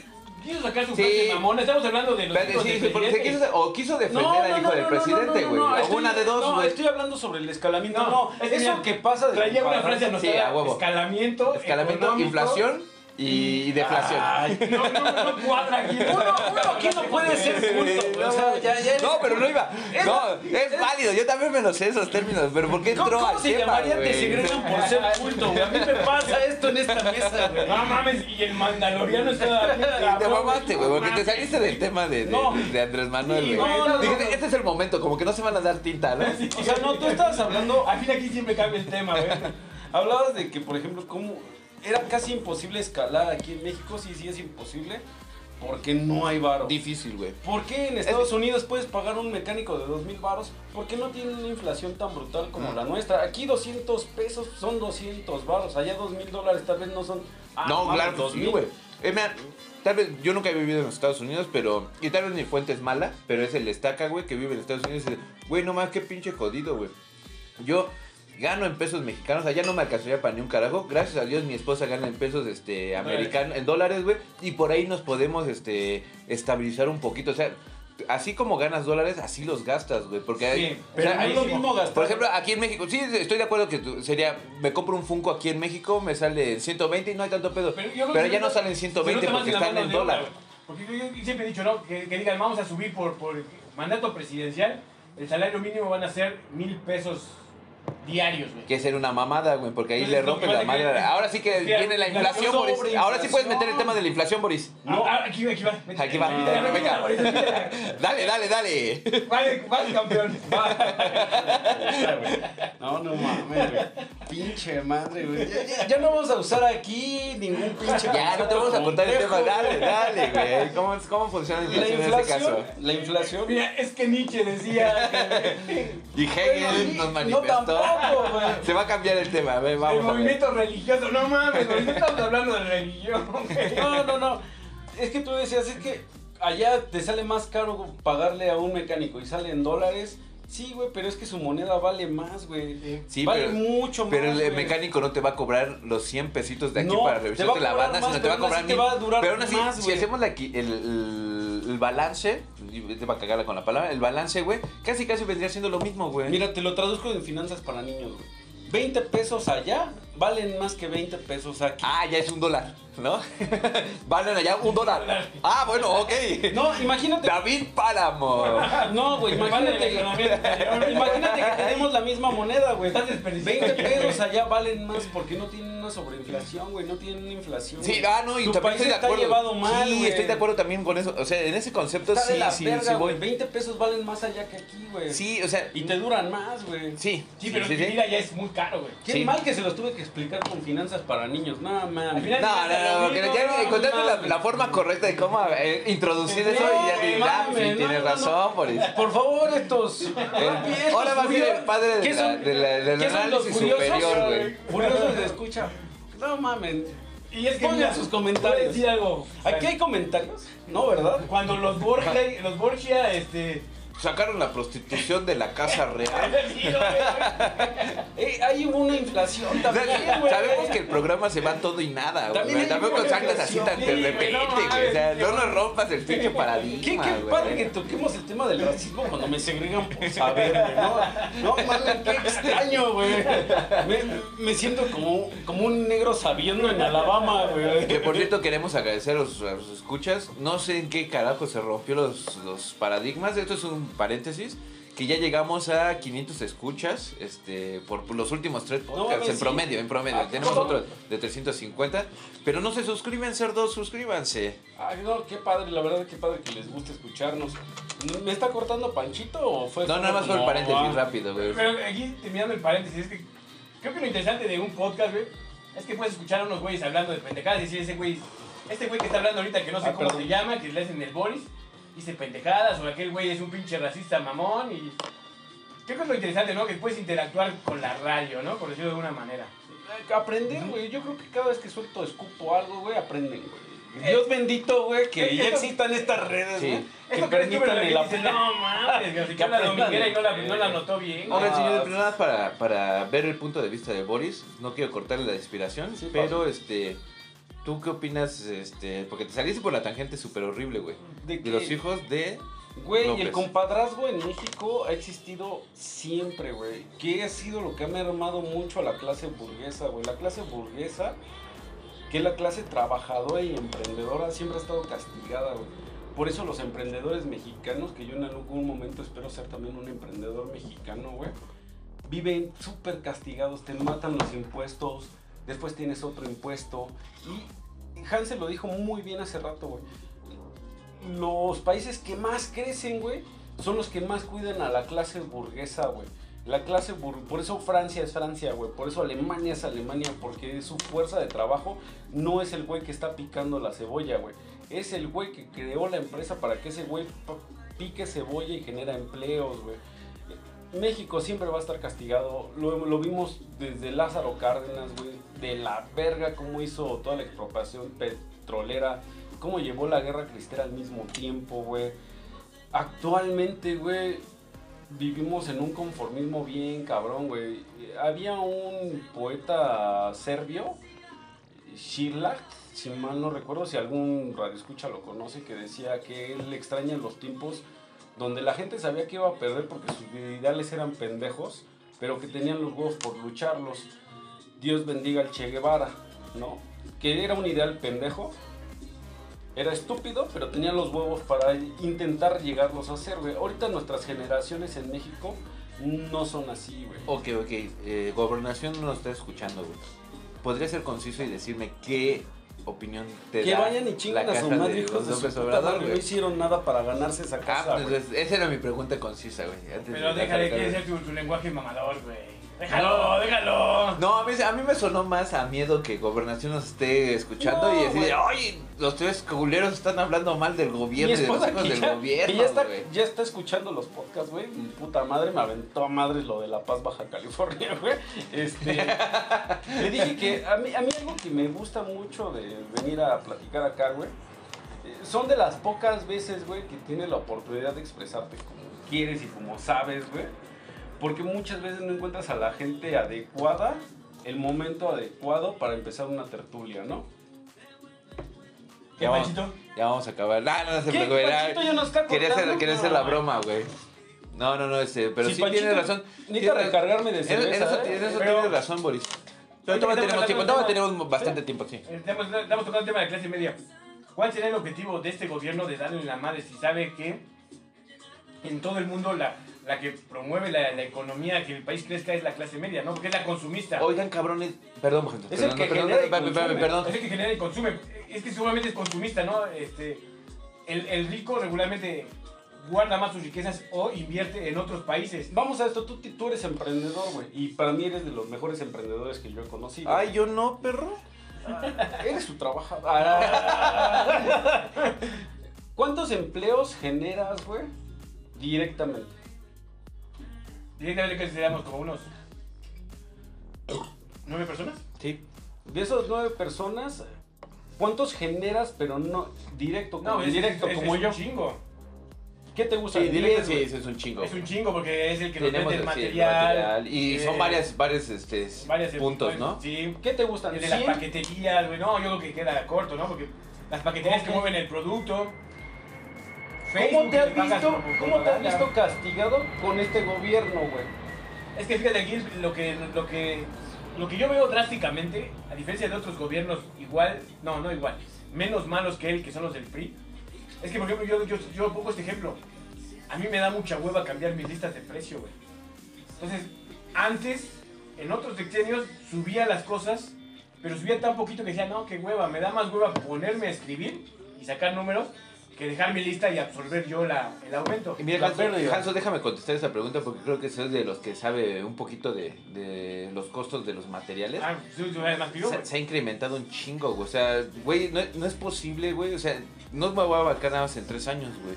quiso sacar su Sí. mamona, estamos hablando de los hijos sí, del quiso- o quiso defender al hijo del presidente, güey. O estoy- una de dos, No, güey. estoy hablando sobre el escalamiento. No, No, es que eso que pasa de Traía una frase anotada, Sí, a huevo. escalamiento, Escalamiento, inflación y, y deflación. Ay, no, no, no cuadra aquí. Uno, uno aquí no puede ser culto, güey. O sea, ya, ya No, pero no iba. No, es válido. Yo también me lo sé esos términos. Pero ¿por qué ¿Cómo, entró cómo al se tema, llamaría te segregan por ser culto, güey? A mí me pasa esto en esta mesa, güey. No mames, y el mandaloriano está Y te mamaste, güey, porque te saliste del tema de, de, No. de Andrés Manuel, Sí, güey. no, no, Dijiste, no. este es el momento, como que no se van a dar tinta, ¿no? O sea, no, tú estabas hablando, Al fin aquí siempre cambia el tema, güey. hablabas de que, por ejemplo, cómo era casi imposible escalar aquí en México, sí, sí es imposible, porque no hay varo. Difícil, güey. ¿Por qué en Estados Unidos puedes pagar un mecánico de dos mil varos? ¿Por qué no tienen una inflación tan brutal como Mm. la nuestra? Aquí 200 pesos son 200 varos, allá 2 mil dólares tal vez no son... Ah, no, mames, claro que 2,000. sí, güey. Eh, tal vez yo nunca he vivido en los Estados Unidos, pero. Y tal vez mi fuente es mala, pero es el estaca, güey, que vive en Estados Unidos. Güey, no más, qué pinche jodido, güey. Yo gano en pesos mexicanos, allá no me alcanzaría para ni un carajo. Gracias a Dios mi esposa gana en pesos este americanos, en dólares, güey, y por ahí nos podemos este estabilizar un poquito, o sea, así como ganas dólares, así los gastas, güey, porque hay, Sí, o Pero sea, no es lo mismo gastar... por ejemplo, aquí en México, sí, estoy de acuerdo que tú- sería, me compro un Funko aquí en México, me sale 120 y no hay tanto pedo. Pero, yo ya no salen se 120 nota más porque están en dólar. Porque yo, yo siempre he dicho, ¿no? Que, que digan, vamos a subir por, por mandato presidencial, el salario mínimo van a ser mil pesos diarios, güey. Que es ser una mamada, güey, porque ahí Entonces, le que la que- madre. Ahora sí que viene la la inflación, Boris. Ahora sí puedes meter el inflación. tema de la inflación, Boris. No, ah, aquí va, aquí va. Aquí va, Mira, mira, venga. Dale, dale, dale. Vale, vale, campeón. No, no mames, güey. Pinche madre, güey. Ya, ya- ya no vamos a usar aquí ningún pinche. Ya, no te vamos a contar el tema. Dale, dale, güey. ¿Cómo, cómo funciona la La inflación en este inflación, caso? la inflación. Mira, es que Nietzsche decía que Y Hegel nos No güey. Se va a cambiar el tema, a ver, el vamos a ver. movimiento religioso, no mames, güey, no estamos hablando de religión, güey. No, no, no. Es que tú decías, es que allá te sale más caro pagarle a un mecánico y sale en dólares. Sí, güey, pero es que su moneda vale más, güey. Sí, vale pero- mucho más. Pero el güey. mecánico no te va a cobrar los 100 pesitos de aquí No, para revisarte la banda, más, sino te va a cobrar mil. va a durar Pero aún así, más, si güey. hacemos la, el, el, el balance, te va a cagarla con la palabra, el balance, güey, casi casi vendría siendo lo mismo, güey. Mira, te lo traduzco en finanzas para niños, güey. 20 pesos allá valen más que 20 pesos aquí. Ah, ya es un dólar. ¿no? Valen allá un dólar. Ah, bueno, ok. No, imagínate. David Páramo. No, güey, imagínate, que- imagínate que tenemos la misma moneda, güey. Estás desperdiciando. 20 pesos allá valen más porque no tienen una sobreinflación, güey. No tienen una inflación. Sí, ah, no, y Su también país estoy de está acuerdo. llevado mal, sí, güey. estoy de acuerdo también con eso. O sea, en ese concepto Está sí, de la sí, verga, sí voy. güey. 20 pesos valen más allá que aquí, güey. Sí, o sea, Y te duran más, güey. sí. Sí, pero sí, sí. vivir allá es muy caro, güey. Qué Sí. mal que se los tuve que explicar con finanzas para niños. No, final- No, no, no, que ya encontraste la, mames. la forma correcta de cómo eh, introducir eso y ya ah, mames, sí, no, tienes no, razón, Boris. Por favor, estos. El- ahora va a ser el padre de ¿Qué la- de la- son los análisis curiosos? superior, güey. Curiosos de escucha. No mames. Y es que Pongan sus comentarios. decir algo. ¿Aquí hay comentarios? No, ¿verdad? Cuando los Borgia, los Borgia, este... Sacaron la prostitución de la casa real. Sí, güey. Eh, hay una inflación también, güey. Sabemos que el programa se va todo y nada, güey. Tampoco salgas así tan de repente, güey, no güey. O sea, no nos rompas el pinche Qué, paradigma, qué güey. padre que toquemos el tema del racismo cuando me segregan por saber, güey. No, no mames, qué extraño, güey. Me, me siento como, como un negro sabiendo en Alabama, güey. Que por cierto queremos agradecer a los, a los escuchas. No sé en qué carajo se rompió los, los paradigmas. Esto es un paréntesis. Que ya llegamos a 500 escuchas este, por los últimos tres podcasts. en sí. promedio, en promedio. Ah, Tenemos ¿cómo? otro de 350. Pero no se suscriben, cerdos, suscríbanse. Ay, no, qué padre, la verdad, qué padre que les guste escucharnos. ¿Me está cortando Panchito o fue No, nada más fue el paréntesis ah, rápido, güey. Pero aquí, terminando el paréntesis, es que creo que lo interesante de un podcast, güey, es que puedes escuchar a unos güeyes hablando de pendejadas y decir, ese güey, este güey que está hablando ahorita que no sé Ah, cómo perdón. se llama, que le hacen el Boris, dice pendejadas, o aquel güey es un pinche racista mamón y... Creo que es lo interesante, ¿no? Que puedes interactuar con la radio, ¿no? Por decirlo de alguna manera. Eh, Aprender, güey. Yo creo que cada vez que suelto escupo algo, güey, aprenden, güey. Dios bendito, güey, que Eh, ya existan estas redes, Sí. güey. Crees que permitan el apoyo. no mames, que Que la dominguera y no la, no la notó bien. güey. Oigan, Ah, señores, pero nada para, para ver el punto de vista de Boris. No quiero cortarle la inspiración, Sí, pero este. ¿Tú qué opinas? Este, porque te saliste por la tangente súper horrible, güey. ¿De De los hijos de. Güey, López. el compadrazgo en México ha existido siempre, güey. Que ha sido lo que ha mermado mucho a la clase burguesa, güey. La clase burguesa, que es la clase trabajadora y emprendedora, siempre ha estado castigada, güey. Por eso los emprendedores mexicanos, que yo en algún momento espero ser también un emprendedor mexicano, güey, viven súper castigados, te matan los impuestos, después tienes otro impuesto. Y Hansel lo dijo muy bien hace rato, güey los países que más crecen, güey, son los que más cuidan a la clase burguesa, güey. La clase bur por eso Francia es Francia, güey. Por eso Alemania es Alemania, porque su fuerza de trabajo no es el güey que está picando la cebolla, güey. Es el güey que creó la empresa para que ese güey pique cebolla y genera empleos, güey. México siempre va a estar castigado. Lo, vimos desde Lázaro Cárdenas, güey. De la verga cómo hizo toda la expropiación petrolera. Cómo llevó la guerra cristera al mismo tiempo, güey. Actualmente, güey, vivimos en un conformismo bien cabrón, güey. Había un poeta serbio, Shirlak, si mal no recuerdo, si algún radioescucha lo conoce, que decía que él extraña los tiempos donde la gente sabía que iba a perder porque sus ideales eran pendejos, pero que tenían los huevos por lucharlos. Dios bendiga al Che Guevara, ¿no? Que era un ideal pendejo, era estúpido, pero tenía los huevos para intentar llegarlos a hacer, güey. Ahorita nuestras generaciones en México no son así, güey. Ok, ok. eh, gobernación no nos está escuchando, güey. ¿Podría ser conciso y decirme qué opinión te Que da vayan y chingan a su madre, de hijos los de su Obrador. No hicieron nada para ganarse esa Ah, casa, pues, güey. es- esa era mi pregunta concisa, güey. Pero de déjale que ser tu, tu lenguaje mamador, güey. Déjalo, déjalo. No, a mí, a mí me sonó más a miedo que Gobernación nos esté escuchando No, y decir, oye, los tres culeros están hablando mal del gobierno y de los hijos del ya, gobierno, ya está, ya está escuchando los podcasts, güey. Mi puta madre me aventó a madres lo de La Paz, Baja California, güey. Este, le dije que a mí, a mí algo que me gusta mucho de venir a platicar acá, güey, eh, son de las pocas veces, güey, que tienes la oportunidad de expresarte como quieres y como sabes, güey. Porque muchas veces no encuentras a la gente adecuada, el momento adecuado para empezar una tertulia, ¿no? ¿Qué, Ya vamos, ya vamos a acabar. Ah, no, no se preocupe, está Quería hacer, quería hacer no, la broma, güey. No, no, no, este, pero sí, Panchito tienes razón. Necesita Tienes- recargarme de En, en cerveza, eso, ¿eh? eso tienes razón, Boris. Pero todavía tenemos tiempo, todavía tenemos bastante tiempo, sí. Estamos, estamos tocando el tema de la clase media. ¿Cuál será el objetivo de este gobierno de darle la madre si sabe que en todo el mundo la, la que promueve la, la economía, que el país crezca es la clase media, ¿no? Porque es la consumista. Oigan, cabrones, perdón, gente. Es el que perdón, genera y consume. perdón. Es el que genera y consume. Es que seguramente es consumista, ¿no? Este, el, el rico regularmente guarda más sus riquezas o invierte en otros países. Vamos a esto, tú, tú eres emprendedor, güey. Y para mí eres de los mejores emprendedores que yo he conocido. Ay, yo no, perro. Eres su trabajador. Ah. ¿Cuántos empleos generas, güey? Directamente. Directamente que seríamos como unos nueve personas. Sí. De esos nueve personas, ¿cuántos generas, pero no directo, como, es- directo es- como es yo? un chingo. ¿Qué te gusta? Sí, directo sí, es un chingo. Es un chingo porque es el que nos Tenemos vende el sí, el material. Y eh, son varias, varias este, varias puntos, ¿no? Sí. ¿Qué te gustan? El de las paqueterías, güey. No, yo creo que queda corto, ¿no? Porque las paqueterías que mueven el producto. ¿Cómo te has visto, cómo te has visto castigado con este gobierno, güey? Es que fíjate aquí lo que, lo que, lo que yo veo drásticamente, a diferencia de otros gobiernos igual, no, no igual, menos malos que él, que son los del PRI, es que por ejemplo yo, yo, yo pongo este ejemplo. A mí me da mucha hueva cambiar mis listas de precio, güey. Entonces, antes, en otros sexenios, subía las cosas, pero subía tan poquito que decía, no, qué hueva, me da más hueva ponerme a escribir y sacar números que dejar mi lista y absorber yo la, el aumento. Y mira, Hanso, déjame contestar esa pregunta porque creo que soy de los que sabe un poquito de, de los costos de los materiales. Ah, sí, Se, se ha incrementado un chingo, güey. O sea, güey, no, no es posible, güey. O sea, no me voy a abarcar nada más en tres años, güey.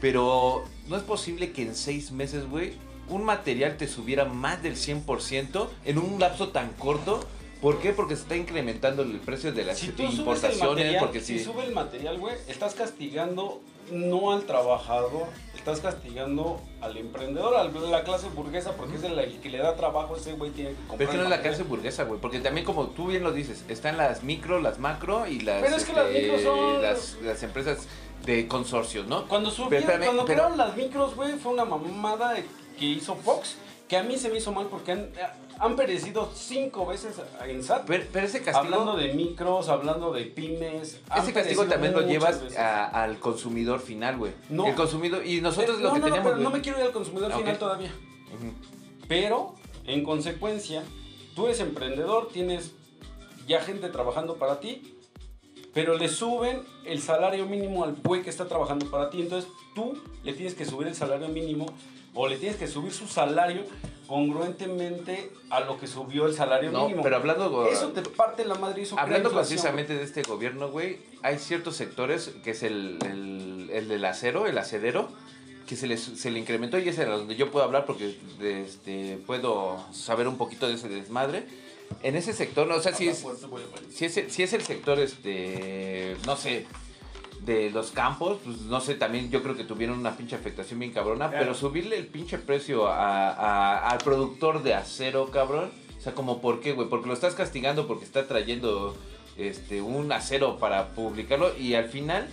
Pero no es posible que en seis meses, güey, un material te subiera más del 100% en un lapso tan corto. ¿Por qué? Porque se está incrementando el precio de las Si tú subes el importaciones. material, porque si si sube el material, güey, estás castigando no al trabajador, estás castigando al emprendedor, a la clase burguesa, porque es el que le da trabajo, ese güey tiene que comprar. Pero es que no es la clase burguesa, güey. Porque también, como tú bien lo dices, están las micro, las macro y las, Pero es que las micro son- las, las empresas de consorcios, ¿no? Cuando Pero subieron, espérame, cuando pero- crearon las micros, güey, fue una mamada que hizo Fox, que a mí se me hizo mal porque han, perecido cinco veces en SAT. Pero, pero ese castigo, Hablando de micros, hablando de pymes. ese castigo también lo llevas a- al consumidor final, güey. No. El consumidor, y nosotros Eh, lo no, que no, no, pero no me quiero ir al consumidor Ah, final todavía. Ujú. Pero, en consecuencia, tú eres emprendedor, tienes ya gente trabajando para ti, pero le suben el salario mínimo al güey que está trabajando para ti. Entonces tú le tienes que subir el salario mínimo o le tienes que subir su salario congruentemente a lo que subió el salario No, mínimo. pero hablando... Eso te parte la madre crea Hablando precisamente de este gobierno, güey, hay ciertos sectores, que es el, el, el del acero, el acedero, que se, les, se le incrementó y es en donde yo puedo hablar porque este, puedo saber un poquito de ese desmadre. En ese sector, no, o sea, si es, si es, si es el sector, este, no sé, de los campos, pues no sé, también yo creo que tuvieron una pinche afectación bien cabrona, Claro. pero subirle el pinche precio a, a- al productor de acero, cabrón, o sea, como, ¿por qué, güey? Porque lo estás castigando porque está trayendo este, un acero para publicarlo y al final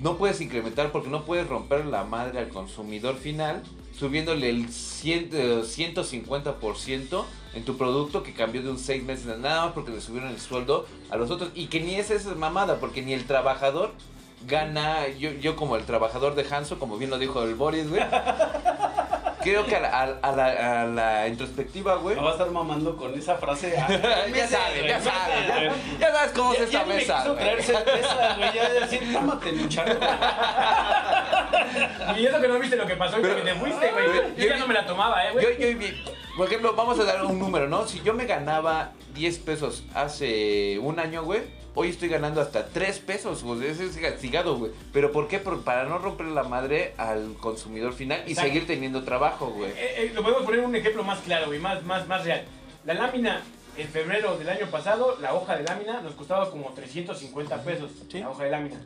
no puedes incrementar porque no puedes romper la madre al consumidor final subiéndole el 100, eh, 150% en tu producto que cambió de un 6 meses a nada más porque le subieron el sueldo a los otros y que ni es esa mamada porque ni el trabajador gana, yo, yo como el trabajador de Hanso, como bien lo dijo el Boris, güey, creo que a la, a- a la, a la introspectiva, güey, Me va a estar mamando con esa frase. ah, ya sabes, ya sabes, ya, sabes cómo es esta ya ni me mesa. quiso cerveza, güey. Ya decir, tómate mi charro. Y eso que no viste lo que pasó y que te fuiste, güey. Yo ya no me la tomaba, eh, güey. Yo, yo, vi- por ejemplo, vamos a dar un número, ¿no? Si yo me ganaba 10 pesos hace un año, güey, hoy estoy ganando hasta 3 pesos, güey. Eso es castigado, güey. ¿Pero por qué? Por- para no romper la madre al consumidor final y Exacto. seguir teniendo trabajo, güey. Eh, eh, lo podemos poner un ejemplo más claro, güey, más, más, más real. La lámina, en febrero del año pasado, la hoja de lámina nos costaba como 350 pesos. Sí. La hoja de lámina.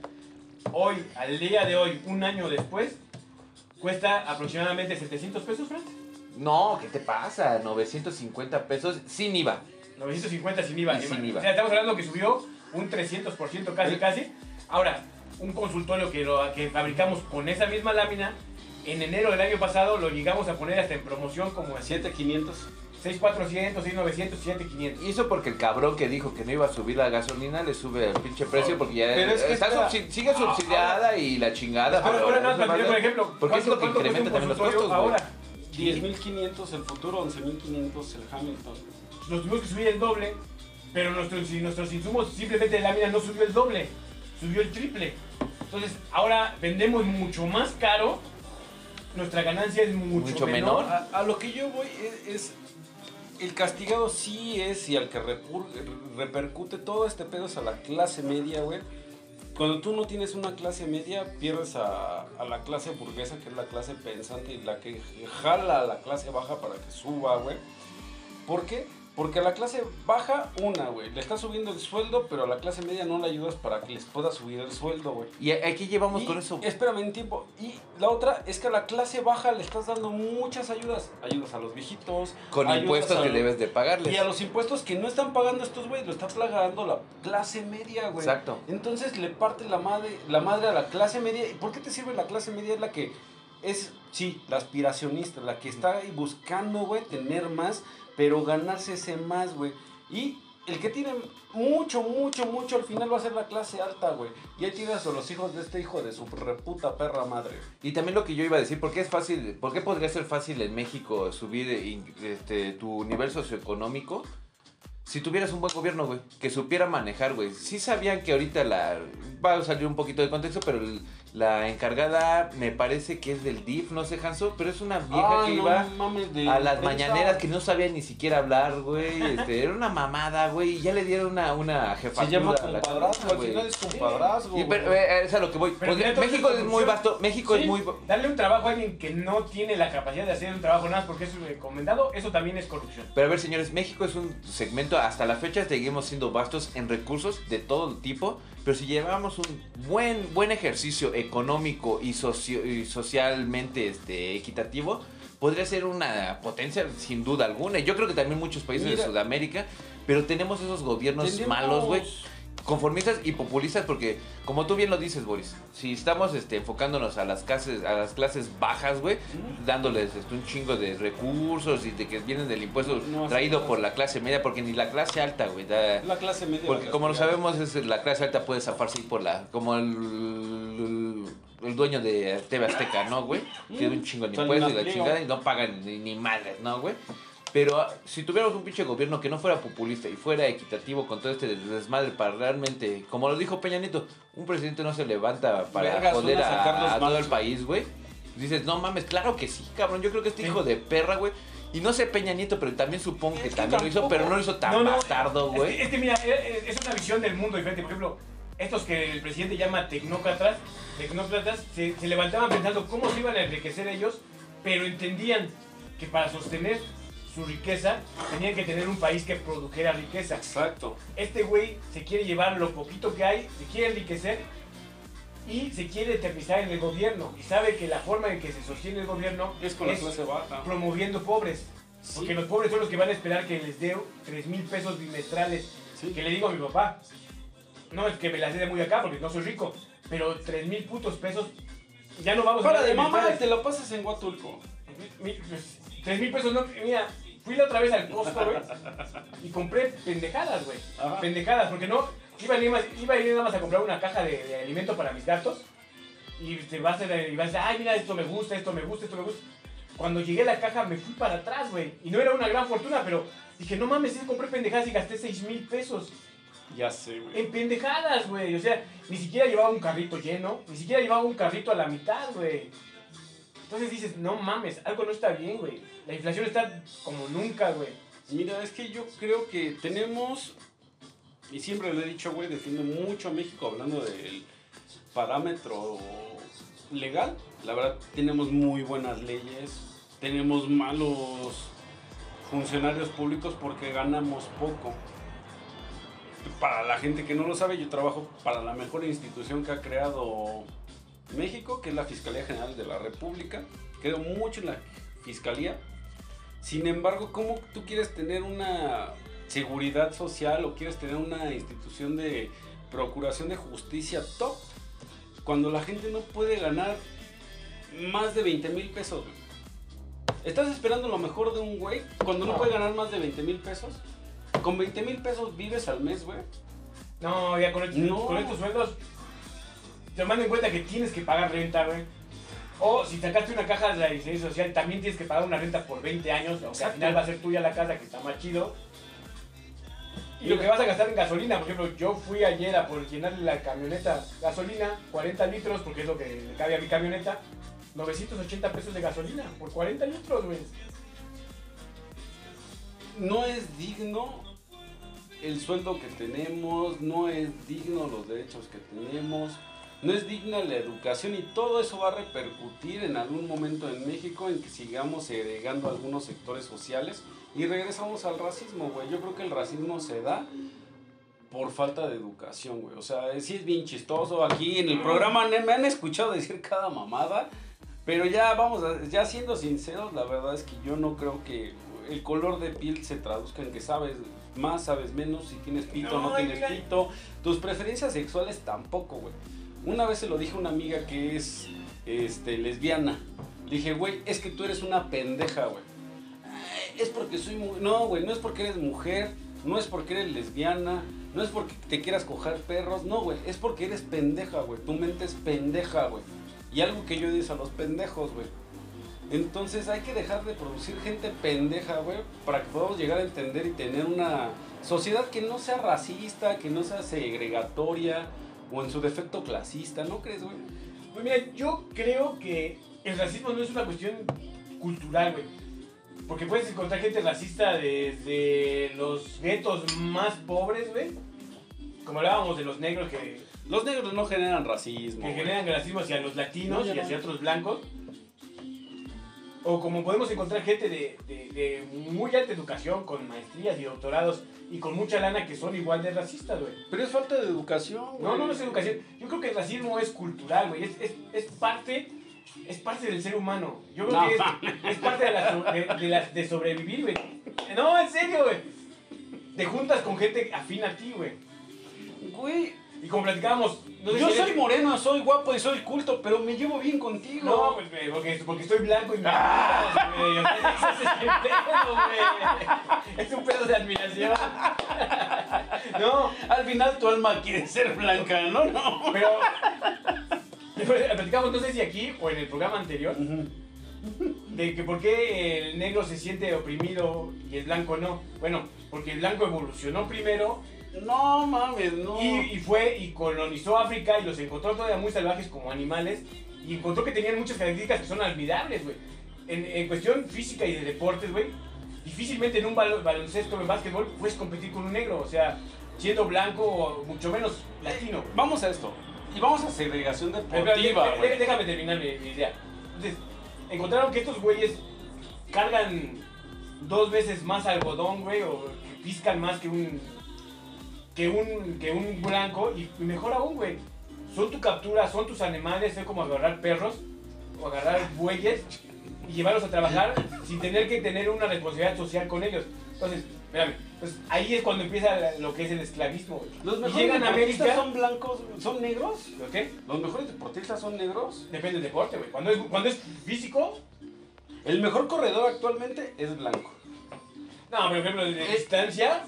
Hoy, al día de hoy, un año después, cuesta aproximadamente 700 pesos, Frank. No, ¿qué te pasa? 950 pesos sin IVA. 950 sin IVA. Y sin IVA. O sea, estamos hablando que subió un 300% casi, casi. Ahora, un consultorio que, lo, que fabricamos con esa misma lámina, en enero del año pasado lo llegamos a poner hasta en promoción como a 7500. 6,400, 6,900, 7,500. Y eso porque el cabrón que dijo que no iba a subir la gasolina le sube el pinche precio porque ya Pero es que está espera. sigue subsidiada y la chingada. Ahora, pero esa más, madre- por ejemplo, porque es lo que ¿cuánto- cuánto incrementa también los costos, ahora? 10.500 el futuro, 11.500 el Hamilton. Nos tuvimos que subir el doble, pero nuestros, nuestros insumos simplemente de lámina no subió el doble, subió el triple. Entonces, ahora vendemos mucho más caro, nuestra ganancia es mucho, Mucho menor. menor. A, a lo que yo voy es, es- el castigado sí es y al que repur- repercute todo este pedo es a la clase media, güey. Cuando tú no tienes una clase media, pierdes a, la clase burguesa, que es la clase pensante y la que jala a la clase baja para que suba, güey. ¿Por qué? Porque a la clase baja, una, güey, le está subiendo el sueldo, pero a la clase media no le ayudas para que les pueda subir el sueldo, güey. Y aquí llevamos Y, con eso. Espérame un tiempo. Y la otra es que a la clase baja le estás dando muchas ayudas. Ayudas a los viejitos. Con impuestos a que debes de pagarles. Y a los impuestos que no están pagando estos güeyes, lo está pagando la clase media, güey. Exacto. Entonces le parte la madre, la madre a la clase media. ¿Y por qué te sirve la clase media? Es la que es, sí, la aspiracionista, la que está ahí buscando, güey, tener más, pero ganarse ese más, güey. Y el que tiene mucho, mucho, mucho, al final va a ser la clase alta, güey. Y ahí tienes a los hijos de este hijo de su reputa perra madre. Y también lo que yo iba a decir, ¿por qué es fácil, por qué podría ser fácil en México subir eh, este, tu nivel socioeconómico? Si tuvieras un buen gobierno, güey, que supiera manejar, güey. Sí sabían que ahorita la... Va a salir un poquito de contexto, pero el- la encargada me parece que es del DIF, no sé, Hanso, pero es una vieja Ah, que no iba mames, de a las prensa. mañaneras que no sabía ni siquiera hablar, güey. Este, era una mamada, güey, y ya le dieron una, una jefatura Se llama compadrazgo, al güey. final es compadrazgo. Y, pero, güey. eh, es a lo que voy. Porque México es muy vasto. México Sí, es muy. Darle un trabajo a alguien que no tiene la capacidad de hacer un trabajo nada porque es recomendado, eso también es corrupción. Pero a ver, señores, México es un segmento, hasta la fecha seguimos siendo vastos en recursos de todo tipo, pero si llevamos un buen, buen ejercicio económico y, socio- y socialmente este, equitativo, podría ser una potencia sin duda alguna. Y yo creo que también muchos países Mira. de Sudamérica, pero tenemos esos gobiernos Tenemos- malos, güey. Conformistas y populistas porque, como tú bien lo dices, Boris, si estamos este, enfocándonos a las clases, a las clases bajas, güey, dándoles este, un chingo de recursos y de que vienen del impuesto No, traído sí, por la clase media, porque ni la clase alta, güey, La clase media. porque como lo sabemos, es la clase alta puede zafarse por la, como el, el, el dueño de TV Azteca, ¿no, güey? Tiene un chingo de impuestos y la chingada y no pagan ni, ni madres, ¿no, güey? Pero ah, si tuviéramos un pinche gobierno que no fuera populista y fuera equitativo con todo este desmadre para realmente, como lo dijo Peña Nieto, un presidente no se levanta para Vergas, joder a a, a todo el país, güey. Dices, no mames, claro que sí, cabrón. Yo creo que este Sí. hijo de perra, güey. Y no sé Peña Nieto, pero también supongo que Es que también lo hizo, pero no lo hizo tan No, no, bastardo, es güey. que- Es que, mira, es es una visión del mundo diferente. Por ejemplo, estos que el presidente llama tecnócratas, tecnócratas se, se levantaban pensando cómo se iban a enriquecer ellos, pero entendían que para sostener su riqueza tenían que tener un país que produjera riqueza. Exacto. Este güey se quiere llevar lo poquito que hay, se quiere enriquecer y se quiere eternizar en el gobierno. Y sabe que la forma en que se sostiene el gobierno Es con baja. promoviendo pobres. Sí. Porque los pobres son los que van a esperar que les dé 3 mil pesos bimestrales. Sí. Que le digo a mi papá, no es que me las dé de muy acá porque no soy rico, pero 3 mil putos pesos ya no vamos Para hablar de mamá, te lo pasas en Huatulco. Mi- pues, 3 mil pesos no, mira, fui la otra vez al Costco, güey, y compré pendejadas, güey. Pendejadas, porque no, iba a ir, más- iba a ir nada más a comprar una caja de, de alimento para mis gatos, y te vas a, y vas a decir, ay, mira, esto me gusta, esto me gusta, esto me gusta. Cuando llegué a la caja me fui para atrás, güey, y no era una gran fortuna, pero dije, no mames, sí compré pendejadas y gasté 6 mil pesos. Ya sé, güey. En pendejadas, güey. O sea, ni siquiera llevaba un carrito lleno, ni siquiera llevaba un carrito a la mitad, güey. Entonces dices, no mames, algo no está bien, güey. La inflación está como nunca, güey. Mira, es que yo creo que tenemos, y siempre lo he dicho, güey, defiendo mucho a México hablando del parámetro legal. La verdad, tenemos muy buenas leyes, tenemos malos funcionarios públicos porque ganamos poco. Para la gente que no lo sabe, yo trabajo para la mejor institución que ha creado México, que es la Fiscalía General de la República. Creo mucho en la Fiscalía. Sin embargo, ¿cómo tú quieres tener una seguridad social o quieres tener una institución de procuración de justicia top cuando la gente no puede ganar más de 20 mil pesos? Estás esperando lo mejor de un güey cuando no puede ganar más de 20 mil pesos. Con 20 mil pesos vives al mes, güey. No, ya con, estos- No. con estos sueldos, tomando en cuenta que tienes que pagar renta, güey. O si sacaste una caja de la licencia social, también tienes que pagar una renta por 20 años, aunque al final va a ser tuya la casa, que está más chido. Y lo que vas a gastar en gasolina, por ejemplo, yo fui ayer a por llenarle la camioneta gasolina, 40 litros, porque es lo que le cabe a mi camioneta, 980 pesos de gasolina por 40 litros, güey. No es digno el sueldo que tenemos, no es digno los derechos que tenemos, no es digna la educación y todo eso va a repercutir en algún momento en México en que sigamos segregando algunos sectores sociales y regresamos al racismo, güey. Yo creo que el racismo se da por falta de educación, güey. O sea, sí es bien chistoso. Aquí en el programa me han escuchado decir cada mamada. Pero ya vamos, a- ya siendo sinceros, la verdad es que yo no creo que el color de piel se traduzca en que sabes más, sabes menos, si tienes pito o no, No, tienes pito. Tus preferencias sexuales tampoco, güey. Una vez se lo dije a una amiga que es este, lesbiana. Le dije, güey, es que tú eres una pendeja, güey. "Ay, Es porque soy mu- No, güey, no es porque eres mujer, no es porque eres lesbiana, no es porque te quieras coger perros, no, güey, es porque eres pendeja, güey. Tu mente es pendeja, güey. Y algo que yo digo a los pendejos, güey. Entonces hay que dejar de producir gente pendeja, güey, para que podamos llegar a entender y tener una sociedad que no sea racista, que no sea segregatoria o en su defecto clasista, ¿no crees, güey? Pues mira, yo creo que el racismo no es una cuestión cultural, güey. Porque puedes encontrar gente racista desde los guetos más pobres, güey. Como hablábamos de los negros que, Los negros no generan racismo. que güey. generan racismo hacia los latinos No, y hacia no. otros blancos. O como podemos encontrar gente de, de- de muy alta educación, con maestrías y doctorados y con mucha lana que son igual de racistas, güey. Pero es falta de educación, güey. No, no, no es educación. Yo creo que el racismo es cultural, güey. Es, es, es parte. Es parte del ser humano. Yo creo No. que es, es parte de, la de, de la- de sobrevivir, güey. No, en serio, güey. Te juntas con gente afín a ti, güey. Güey, Y como platicábamos, no sé yo si soy eres- moreno, soy guapo y soy culto, pero me llevo bien contigo. No, pues, güey, porque, porque estoy blanco y me güey. Ese es un pedo de admiración. No, Al final tu alma quiere ser blanca, ¿no? No. pero. pero Platicamos, no sé si aquí o en el programa anterior, de que por qué el negro se siente oprimido y el blanco no. Bueno, porque el blanco evolucionó primero No mames, no. y, y fue y colonizó África y los encontró todavía muy salvajes como animales y encontró que tenían muchas características que son admirables, güey. En, en cuestión física y de deportes, güey, difícilmente en un balo- baloncesto o en básquetbol puedes competir con un negro, o sea, siendo blanco o mucho menos latino. Vamos a esto. Y vamos a segregación deportiva, güey. dé- déjame terminar mi, mi idea. Entonces, encontraron que estos güeyes cargan dos veces más algodón, güey, o que piscan más que un que un que un blanco y mejor aún, güey. Son tu captura, son tus animales, es como agarrar perros o agarrar bueyes y llevarlos a trabajar sin tener que tener una responsabilidad social con ellos. Entonces, espérame, pues ahí es cuando empieza lo que es el esclavismo, güey. Los mejores llegan a deportistas América, son blancos, son negros. ¿ok? Los mejores deportistas son negros. Depende del deporte, güey. Cuando es, cuando es físico, El mejor corredor actualmente es blanco. no, pero por ejemplo, de distancia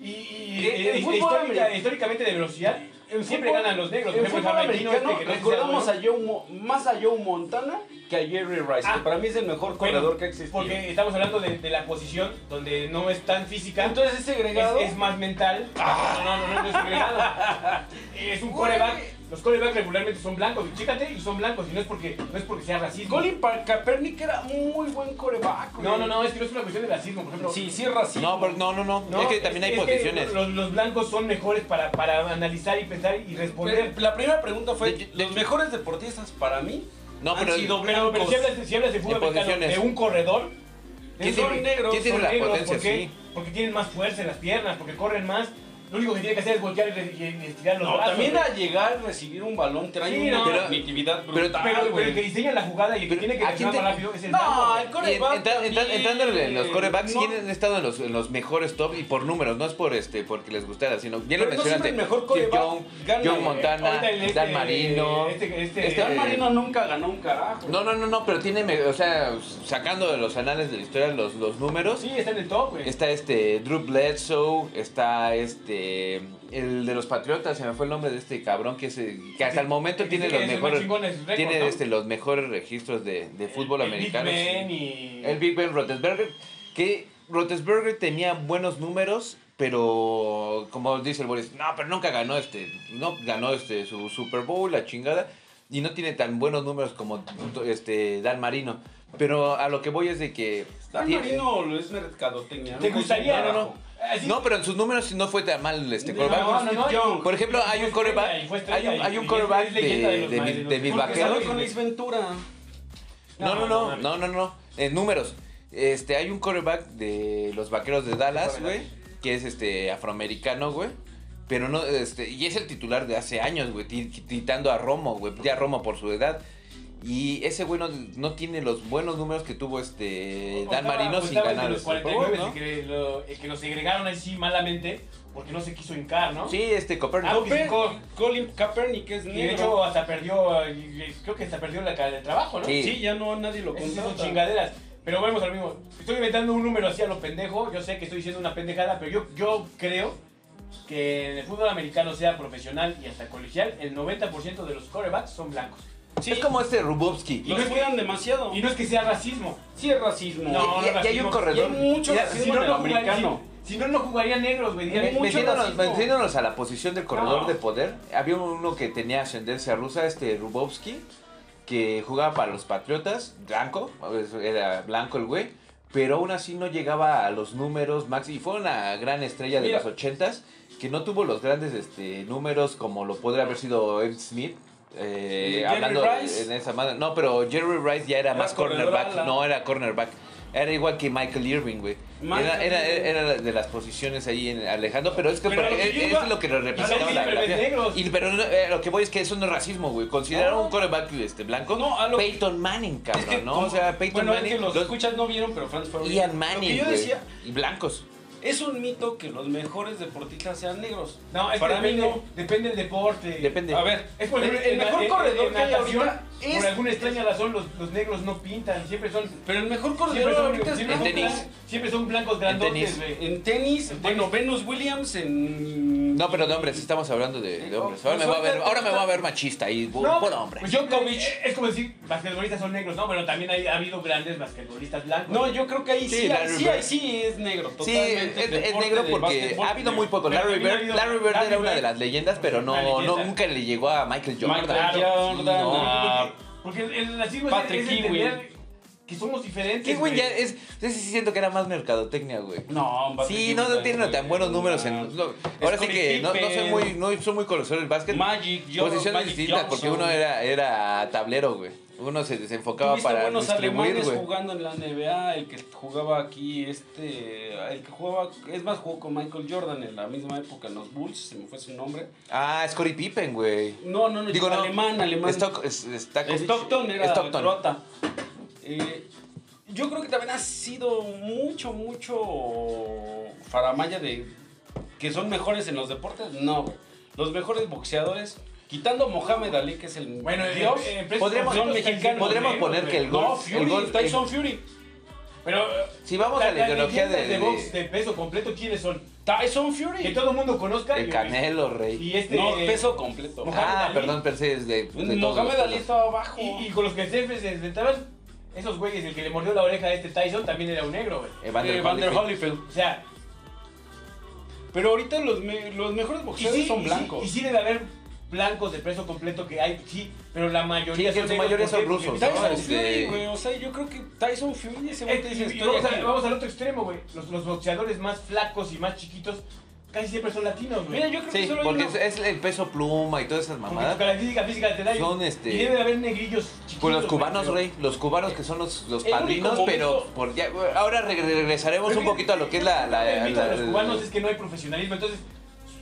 y, y- fútbol histórica- americano- históricamente de velocidad, siempre fútbol- ganan los negros. Fútbol el jamaicano americano este recordamos a Joe Mo- más a Joe Montana que a Jerry Rice, Ah. que para mí es el mejor Bueno, corredor que ha existido. Porque estamos hablando de, de la posición donde no es tan física. Entonces es segregado. es, es más mental. No, no, no, no, no es segregado. Es un coreback. Los corebacks regularmente son blancos. Chécate, y son blancos. Y no es porque, no es porque sea racismo. Colin Pa- Kaepernick era muy buen coreback. No, no, no, es que no es una cuestión de racismo. Por ejemplo, Sí, sí es racismo. No, pero no, no, no. No, es que también hay es que posiciones. los, los blancos son mejores para, para analizar y pensar y responder. Pero La primera pregunta fue, De- de- los mejores deportistas para mí No, han pero- sido Pero, pero blancos. si hablas, de- si hablas de fútbol americano, de un corredor, ¿Quién son tiene- negros, quién tiene son la negros, potencia? ¿por qué? Sí. Porque tienen más fuerza en las piernas, porque corren más. Lo único que tiene que hacer es voltear y, re- y- estirar los No, brazos. también güey. a llegar a recibir un balón trae Sí, una no. Pero- pero- el que diseña la jugada y el que Pero, tiene que ¿a quién reaccionar más te- rápido es el No, el coreback entrando en los corebacks, no. ¿quiénes han estado en los, en los mejores top? Y por números, no es por este porque les gustara, sino bien lo Pero no mencionaste. mejor coreback gana, John. Montana, este- Dan Marino. Este, este, Este- Dan Marino nunca ganó un carajo. No, no, no, no, pero tiene, o sea, sacando de los anales de la historia los, los números, Sí, está en el top, güey. está este Drew Bledsoe, está este el de los Patriotas, se me fue el nombre de este cabrón que es el- que hasta el momento El tiene los el mejores tiene ¿no? este los mejores registros de, de fútbol El americano. Big. Ben y... El Big Ben que Roethlisberger tenía buenos números, pero como dice el Boris, no, pero nunca ganó este, no ganó este su Super Bowl, la chingada, y no tiene tan buenos números como este Dan Marino. Pero a lo que voy es de que Dan tiene- Marino es mercadotecnia. ¿Te no gustaría? No. Así- no, pero en sus números no fue tan mal este No, quarterback. no, no, no. Por ejemplo, hay un estrella, hay un, hay un de, de mis- de mis vaqueros. con Ace Ventura. No, no, No, no, no, no. En números. Este, hay un quarterback de los vaqueros de Dallas, güey, que es este afroamericano, güey. Pero no, este, y es el titular de hace años, güey, ti- quitando a Romo, güey, ya Romo por su edad. Y ese güey no, no tiene los buenos números que tuvo este Dan Marino sin costaba ganar el los Super Bowl, 49, ¿no? el que lo, el que lo segregaron así malamente porque no se quiso hincar, ¿no? Sí, este Copernic. Ah, Colin Kaepernick es Y de hecho hasta perdió, creo que hasta perdió la cara de trabajo, ¿no? Sí. Sí, ya no nadie lo sí son chingaderas. Pero volvemos al mismo. Estoy inventando un número así a lo pendejo. Yo sé que estoy diciendo una pendejada, pero yo, yo creo que en el fútbol americano, sea profesional y hasta colegial, el 90% de los quarterbacks son blancos. Sí, Es como este Rubovsky. Y no es que- cuidan demasiado. Y no es que sea racismo. Sí es racismo. No, y, y- y hay un racismo. Y hay corredor. mucho racismo Si no, en el no jugaría- americano. si, si no, no jugarían negros, güey. Metiéndonos, a la posición del corredor No. de poder, había uno que tenía ascendencia rusa, este Rubovsky, que jugaba para los Patriotas, blanco, era blanco el güey, pero aún así no llegaba a los números max y fue una gran estrella de Mira. los ochentas que no tuvo los grandes este, números como lo podría haber sido Ed Smith. Eh, hablando Rice. en esa madre. No, pero Jerry Rice ya era, Era más cornerback. No, era cornerback. Era igual que Michael Irving, güey. Era, era, era de las posiciones ahí en Alejandro, pero es que Pero lo que es, es lo que lo representaba la es negros. Y, pero no, eh, lo que voy es que eso no es racismo, güey. Consideraron No. un coreback este, blanco. No, a lo- Peyton Manning, cabrón, Es que ¿no? O sea, Peyton bueno, es Manning. que los los- escuchas no vieron, pero Franz Ian Lo Manning, que yo decía, Y blancos. Es un mito que los mejores deportistas sean negros. No, es que Para mí depende, no. depende del deporte. Depende. A ver, Es por el, la- mejor en- corredor en que hay ahorita es... Por alguna extraña razón, los, los negros no pintan. Siempre son. Pero el mejor Siempre corredor son, ahorita es siempre en son tenis. siempre son blancos grandotes, güey. En tenis, En bueno, tenis. Venus Williams en... No, pero de hombres, estamos hablando de, de hombres. Ahora Pues me voy a ver, ahorita- ahora me voy a ver machista y bu- por hombre. Pues Djokovic. Es como decir, basquetbolistas son negros, ¿no? Pero también hay, ha habido grandes basquetbolistas blancos. No, yo creo que ahí sí, Sí, sí, Larry sí, es negro, Sí, totalmente. Es, negro porque ha habido muy poco. Larry Bird, Larry Bird era una de las leyendas, pero no, nunca le llegó a Michael Jordan. Michael Jordan, no. Porque el, es- Patrick Ewing. que somos diferentes. ¿Qué güey ya es? Ese sí siento que era más mercadotecnia, güey. No, Sí, no, no también tiene fue tan buenos números en. no, ahora sí que no, no soy muy, no soy muy conocedor del básquet. Magic, yo, Posiciones Magic distintas, porque uno era, era tablero, güey. Uno se desenfocaba para buenos distribuir, alemanes güey. jugando en la NBA, el que jugaba aquí, este, el que jugaba, es más, jugó con Michael Jordan en la misma época en los Bulls, se me fue su nombre. Ah, Scottie Pippen, güey. No, no, no, Digo, no. alemán, alemán. Stock- es-. Stockton era Stockton. croata. Eh, yo creo que también ha sido mucho, mucho faramaya de que son mejores en los deportes. No, güey. Los mejores boxeadores, quitando a Mohamed Ali, que es el Bueno, dios. eh, eh, presos Podríamos- completos son mexicanos, Podríamos negros, poner que el no, golf, Fury, el golf, Tyson Fury. Pero. Si vamos a la ideología leyendas de, de box de- peso completo, ¿quiénes son? Tyson Que Fury. todo el mundo conozca. el Canelo, rey. Y este. No, peso completo. Mohamed Ah, Ali. perdón, pensé es de, de todos Mohamed Ali estaba abajo. Y, y con los que siempre se enfrentaban, esos güeyes, el que le mordió la oreja a este Tyson también era un negro, güey. Evander Eh, Vander Holyfield. Holyfield. O sea, Pero ahorita los, me- los mejores boxeadores sí, son y sí- blancos. Y sí, debe haber blancos de peso completo que hay, sí, pero la mayoría Sí, que negros, mayoría ¿por son? Porque rusos, Tyson Este- Fury, güey. O sea, yo creo que Tyson Fury ese güey te Eh, dice, y- y estoy vamos, aquí. a- vamos al otro extremo, güey. Los, los boxeadores más flacos y más chiquitos casi siempre son latinos, güey. Mira, yo creo que Sí, solo hay porque uno- es, es el peso pluma y todas esas Porque mamadas. tu característica física te da. y- Son, este- Y debe de haber negrillos chiquitos. Pues los güey, cubanos, pero- rey, los cubanos que son los, los único padrinos, pero por ya, ahora reg- regresaremos un que- poquito a lo que es la... la- de la- los cubanos es que no hay profesionalismo, entonces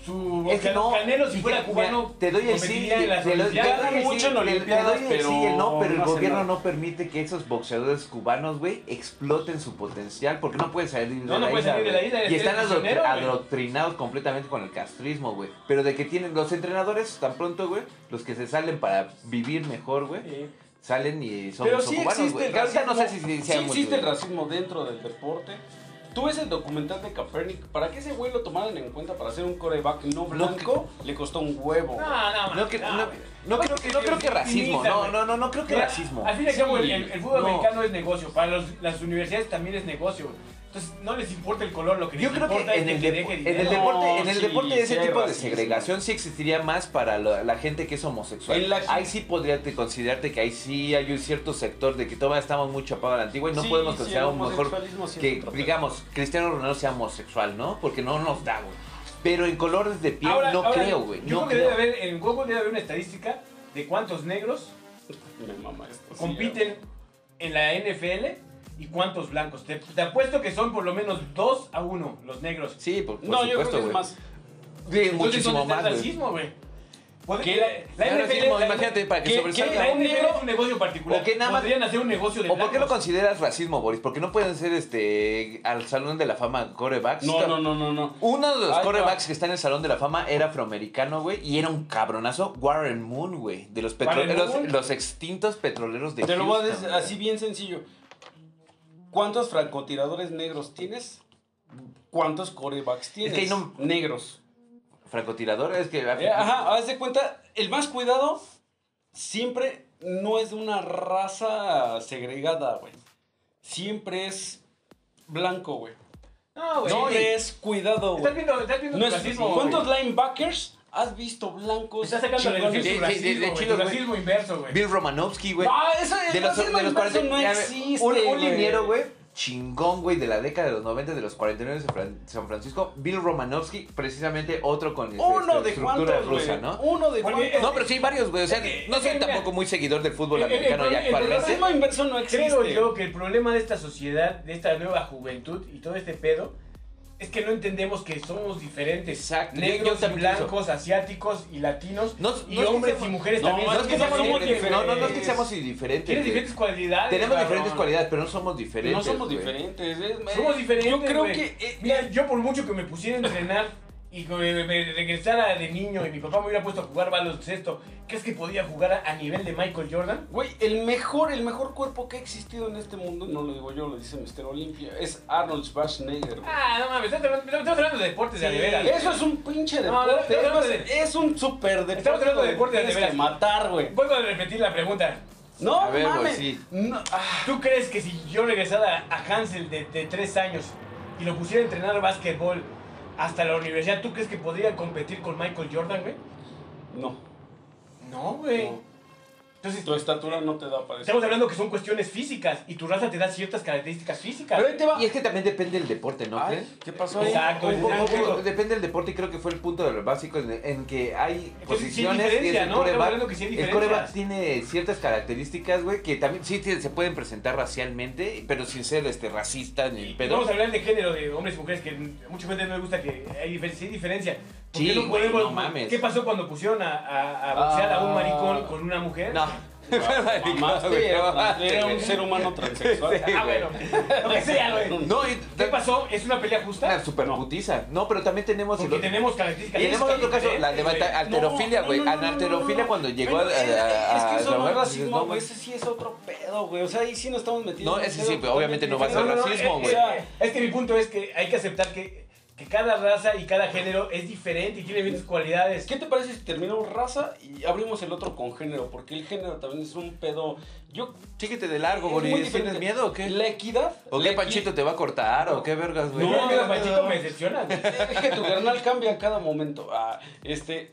su Es que no, Canelo si fuera cubano te doy el sí, te, en las te lo- te Olimpiadas. doy el mucho en te doy el sí el no, pero pero el no gobierno no permite que esos boxeadores cubanos, güey, exploten su potencial porque no pueden salir de No, la isla, salir de la güey. isla, Y están adoctrinados completamente con el castrismo, güey. Pero de que tienen los entrenadores tan pronto, güey, los que se salen para vivir mejor, güey, Sí. salen y son, Pero son sí cubanos, existe el racismo. no sé si, si sí sea mucho, existe el racismo dentro del deporte. Tú ves el documental de Kaepernick, para que ese güey lo tomaran en cuenta para hacer un coreback no blanco, le costó un huevo. No, no, No, que- no, no, creo que, no creo que racismo, no, no, no, no creo que racismo. Al fin y al cabo, el, fútbol No. americano es negocio. Para los- las universidades también es negocio. Entonces, no les importa el color, lo que Yo les creo que importa es en el, que deje en el deporte, en el sí, deporte de ese tipo de segregación sí existiría más para lo- la gente que es homosexual. La- Ahí sí podría te- considerarte que ahí sí hay un cierto sector de que todavía estamos muy chapados a la antigua y no Sí, podemos considerar un mejor es que digamos Cristiano Ronaldo sea homosexual, ¿no? Porque no nos da, güey. Pero en colores de piel Ahora- no ahora, creo, güey. Yo No creo que debe haber, en Google debe haber una estadística de cuántos negros compiten en la NFL y cuántos blancos. Te, te apuesto que son por lo menos 2 a 1 los negros. Sí, por, por No, yo creo supuesto, que es güey. más. Sí, Entonces, muchísimo ¿dónde está más, el güey. racismo, güey? ¿Qué? La, la NFL, racismo, la- imagínate, para que ¿Qué- sobresalga. qué- La un negro- es un negocio particular. ¿O qué nada más- Podrían hacer un negocio de ¿O por qué lo blancos. consideras racismo, Boris? Porque no pueden ser este al Salón de la Fama corebacks. No, no, no, no, no. Uno de los Ahí corebacks va. que está en el Salón de la Fama era afroamericano, güey, y era un cabronazo. Warren Moon, güey, de los petroleros, Moon. los extintos petroleros de Te lo voy a Houston, decir así bien sencillo. ¿Cuántos francotiradores negros tienes? ¿Cuántos corebacks tienes? que ahí no- Negros. Francotirador, es que... Eh, ajá, haz de cuenta, el más cuidado siempre no es de una raza segregada, güey. Siempre es blanco, güey. No, güey. Siempre es cuidado, Estás viendo, estás viendo No es-. ¿Cuántos linebackers has visto blancos? Estás sacando de racismo, de- de chidos, tu güey. racismo inverso, güey. Bill Romanowski, güey. No, eso el de los, racismo de los inverso 40, no existe, un, un güey. liniero, güey, chingón, güey, de la década de los 90, de los 49 de San Fran- San Francisco. Bill Romanowski, precisamente otro con este, Uno de estructura cuántos, rusa, güey. ¿no? Uno de cuántos. No, pero sí, varios, güey. O sea, Es que- no es soy mira, tampoco muy seguidor del fútbol el- el americano ya el El actualmente. racismo inverso no existe. Creo yo que el problema de esta sociedad, de esta nueva juventud y todo este pedo, es que no entendemos que somos diferentes. Exacto, yo- Negros, yo y también blancos, asiáticos y latinos. No- y no es que hombres seamos- y mujeres no, también. no No es que seamos somos diferentes. No, no, no es que diferentes. seamos indiferentes. Tienes diferentes cualidades. Tenemos cabrón. diferentes cualidades, pero no somos diferentes. No somos güey. diferentes. es- Somos diferentes. Yo creo güey. que. eh, Mira, yo por mucho que me pusiera a entrenar y que me, regresara de niño y mi papá me hubiera puesto a jugar baloncesto, ¿crees que podía jugar a, nivel de Michael Jordan? Güey, el mejor, el mejor cuerpo que ha existido en este mundo, no lo digo yo, lo dice Mr. Olympia, es Arnold Schwarzenegger. güey. Ah, no mames, estamos hablando, estamos hablando de deportes de veras. Eso es un pinche No, no, deporte. estamos es, de- un super deporte. Estamos hablando de güey, deporte de veras. que matar, güey. Vuelvo a repetir la pregunta. No, A ver, güey, mames. sí. No, ah, ¿Tú crees que si yo regresara a Hansel de, de tres años y lo pusiera a entrenar básquetbol hasta la universidad, ¿tú crees que podría competir con Michael Jordan, güey? no. No, güey. no. Entonces, Tu estatura no te da para eso. estamos hablando que son cuestiones físicas y tu raza te da ciertas características físicas. Pero ahí te va. Y es que también depende del deporte, ¿no Ay? ¿Qué pasó ahí? Exacto, Un poco- depende del deporte y creo que fue el punto de lo básico en, en que hay Entonces, sí hay posiciones el ¿no? Coreback, que sí hay el coreback tiene ciertas características, güey, que también sí tiene- se pueden presentar racialmente, pero sin ser este racista ni pedo. Vamos a hablar de género, de hombres y mujeres, que a mucha gente no le gusta que hay sí hay diferencia. ¿Por qué Sí, no mames. ¿Qué pasó cuando pusieron a, a, a boxear a un Ah. maricón con una mujer? No. Era, un ser humano transexual. Ah, bueno. Lo que sea, güey. No, ¿Qué pasó? ¿Es una pelea Una justa? super putiza. No, pero también tenemos Porque tenemos características Tenemos otro caso, la de alterofilia, güey. no, no, A no, la no, alterofilia no, no. cuando llegó a, es, que eso no es racismo, güey. Ese sí es otro pedo, güey. O sea, ahí sí nos estamos metiendo. No, ese sí, pero obviamente no va a ser racismo, güey. Es que mi punto es que hay que aceptar que, que cada raza y cada género es diferente y tiene diferentes cualidades. ¿Qué te parece si terminamos raza y abrimos el otro con género? Porque el género también es un pedo. Yo. Síguete de largo, Boris. ¿Tienes miedo o qué? La equidad. ¿O la qué equi- Panchito te va a cortar? ¿O qué vergas, güey? No, No, Panchito me decepciona. güey. Es que tu carnal cambia a cada momento. Ah, este,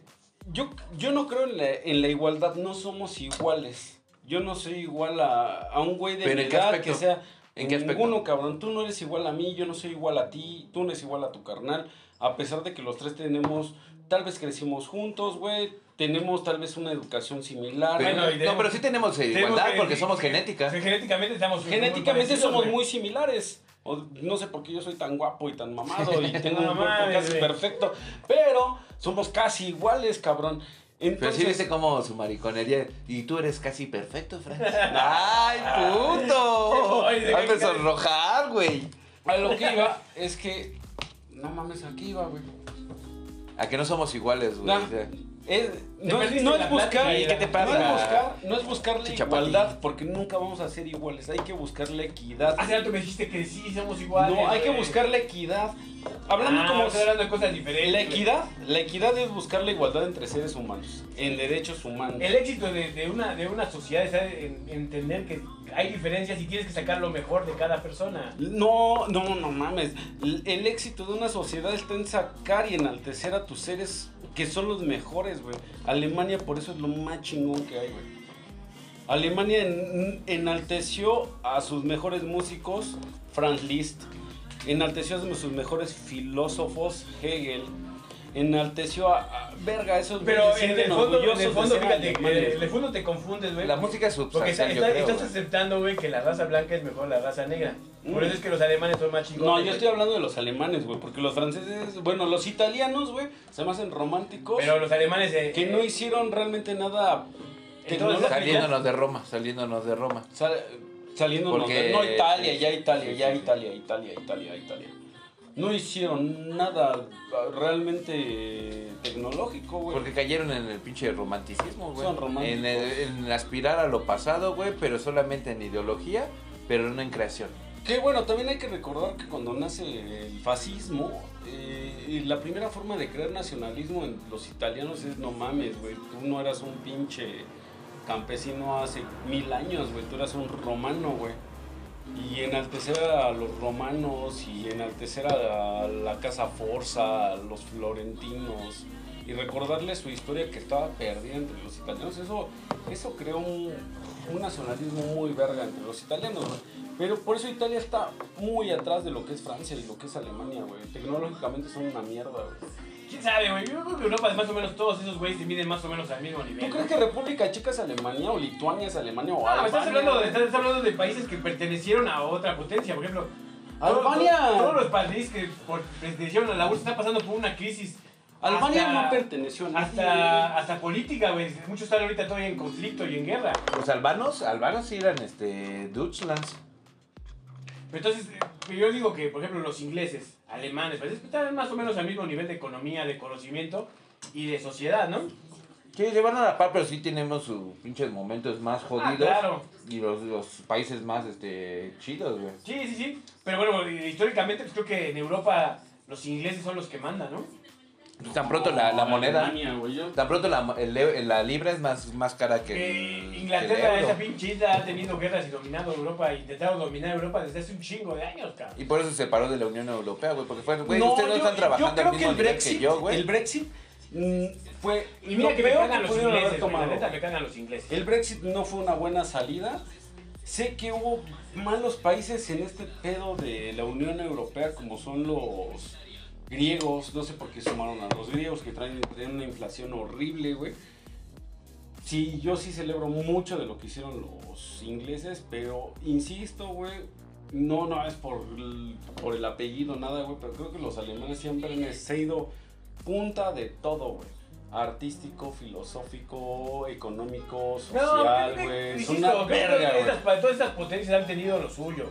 yo, yo no creo en la, en la igualdad, no somos iguales. Yo no soy igual a, a un güey de ¿Pero mi edad aspecto? que sea. ¿En qué aspecto? Ninguno, cabrón. Tú no eres igual a mí, yo no soy igual a ti, tú no eres igual a tu carnal. A pesar de que los tres tenemos, tal vez crecimos juntos, güey. Tenemos tal vez una educación similar. Pero- no, pero sí tenemos eh, igualdad que- porque somos genética. Genéticamente estamos Genéticamente somos muy similares. O no sé por qué yo soy tan guapo y tan mamado y tengo un cuerpo casi perfecto. Pero Somos casi iguales, cabrón. Pero sí viste como su mariconería. Y tú eres casi perfecto, Fran. ¡Ay, puto! Ay, de Hay que sonrojar, güey. a lo que iba es que. No mames, aquí iba, güey. A que no somos iguales, güey. Nah. o sea, Es- no, es buscar, plática y ¿qué te no es buscar, no es buscar la igualdad, porque nunca vamos a ser iguales. Hay que buscar la equidad. Hace rato me dijiste que sí, somos iguales. No, hay que buscar la equidad. Hablando Ah, como hablando de cosas diferentes. la equidad, la equidad es buscar la igualdad entre seres humanos, en derechos humanos. El éxito de, de una, de una sociedad es en- entender que hay diferencias y tienes que sacar lo mejor de cada persona. No, no, no mames. El, el éxito de una sociedad está en sacar y enaltecer a tus seres que son los mejores, güey. Alemania por eso es lo más chingón que hay, güey. Alemania en- enalteció a sus mejores músicos, Franz Liszt. Enalteció a sus mejores filósofos, Hegel. Enalteció a, a- verga, esos Pero en el fondo, en el fondo fíjate, en el fondo te confundes, güey. La música es Porque está- substancial, está- creo. estás aceptando, güey, que la raza blanca es mejor la raza negra. Por Mm. eso es que los alemanes son más chingones. No, yo estoy hablando de los alemanes, güey, porque los franceses, bueno, los italianos, güey, se me hacen románticos. Pero los alemanes... eh, que no hicieron realmente nada Entonces, tecnológico. Saliéndonos de Roma, saliéndonos de Roma. Sal- saliéndonos Porque- de- no Italia, ya Italia, ya. Italia, Italia, Italia, Italia. No hicieron nada realmente tecnológico, güey. Porque cayeron en el pinche romanticismo, güey. Son románticos. En, el- en aspirar a lo pasado, güey, pero solamente en ideología, pero no en creación. Que bueno, también hay que recordar que cuando nace el fascismo, eh, y la primera forma de crear nacionalismo en los italianos es no mames, güey, tú no eras un pinche campesino hace mil años, güey, tú eras un romano, güey. Y enaltecer a los romanos y enaltecer a la casa Forza, a los florentinos y recordarles su historia que estaba perdida entre los italianos, eso, eso creó un, un nacionalismo muy verga entre los italianos, güey. Pero por eso Italia está muy atrás de lo que es Francia y lo que es Alemania, güey. Tecnológicamente son una mierda, güey. ¿Quién sabe, güey? Yo creo que Europa, más o menos, todos esos güeyes se miden más o menos al mismo nivel. ¿Tú crees que República Checa es Alemania o Lituania es Alemania o No, Albania? estás hablando, de, estás, hablando de países que pertenecieron a otra potencia, por ejemplo. todo- Albania. Todos, todos los países que por- pertenecieron a la URSS están pasando por una crisis. Albania hasta- no perteneció a nadie. Hasta, hasta política, güey. Muchos están ahorita todavía en conflicto y en guerra. Los albanos, albanos sí eran este Deutschlands. Pero entonces, eh, yo digo que, por ejemplo, los ingleses, alemanes, pues, están más o menos al mismo nivel de economía, de conocimiento y de sociedad, ¿no? Sí, se van a la par, pero sí tenemos sus pinches momentos más jodidos. Ah, claro. Y los, los países más este chidos, güey. Sí, sí, sí. Pero bueno, históricamente, pues creo que en Europa los ingleses son los que mandan, ¿no? Tan pronto la, moneda, Alemania, güey, yo- tan pronto la, el eu- la libra es más, más cara que Eh, el, que Inglaterra, el euro. esa pinche isla, ha tenido guerras y dominado Europa, y intentaron dominar Europa desde hace un chingo de años, cabrón. Y por eso se separó de la Unión Europea, güey. Porque fue, güey, No, ustedes no están trabajando al mismo que el nivel Brexit, que yo, güey. El Brexit mm, fue Y mira lo que peor cagan los pudieron haber ingleses, güey, la tomado. neta me cagan los ingleses. El Brexit no fue una buena salida. Sé que hubo malos países en este pedo de la Unión Europea, como son los griegos. No sé por qué sumaron a los griegos, que traen, traen una inflación horrible, güey. Sí, yo sí celebro mucho de lo que hicieron los ingleses, pero insisto, güey, no, no es por el, por el apellido, nada, güey, pero creo que los alemanes siempre han sido punta de todo, güey. Artístico, filosófico, económico, social, güey. Es insisto, una verga, güey. esas- todas estas potencias han tenido lo suyo.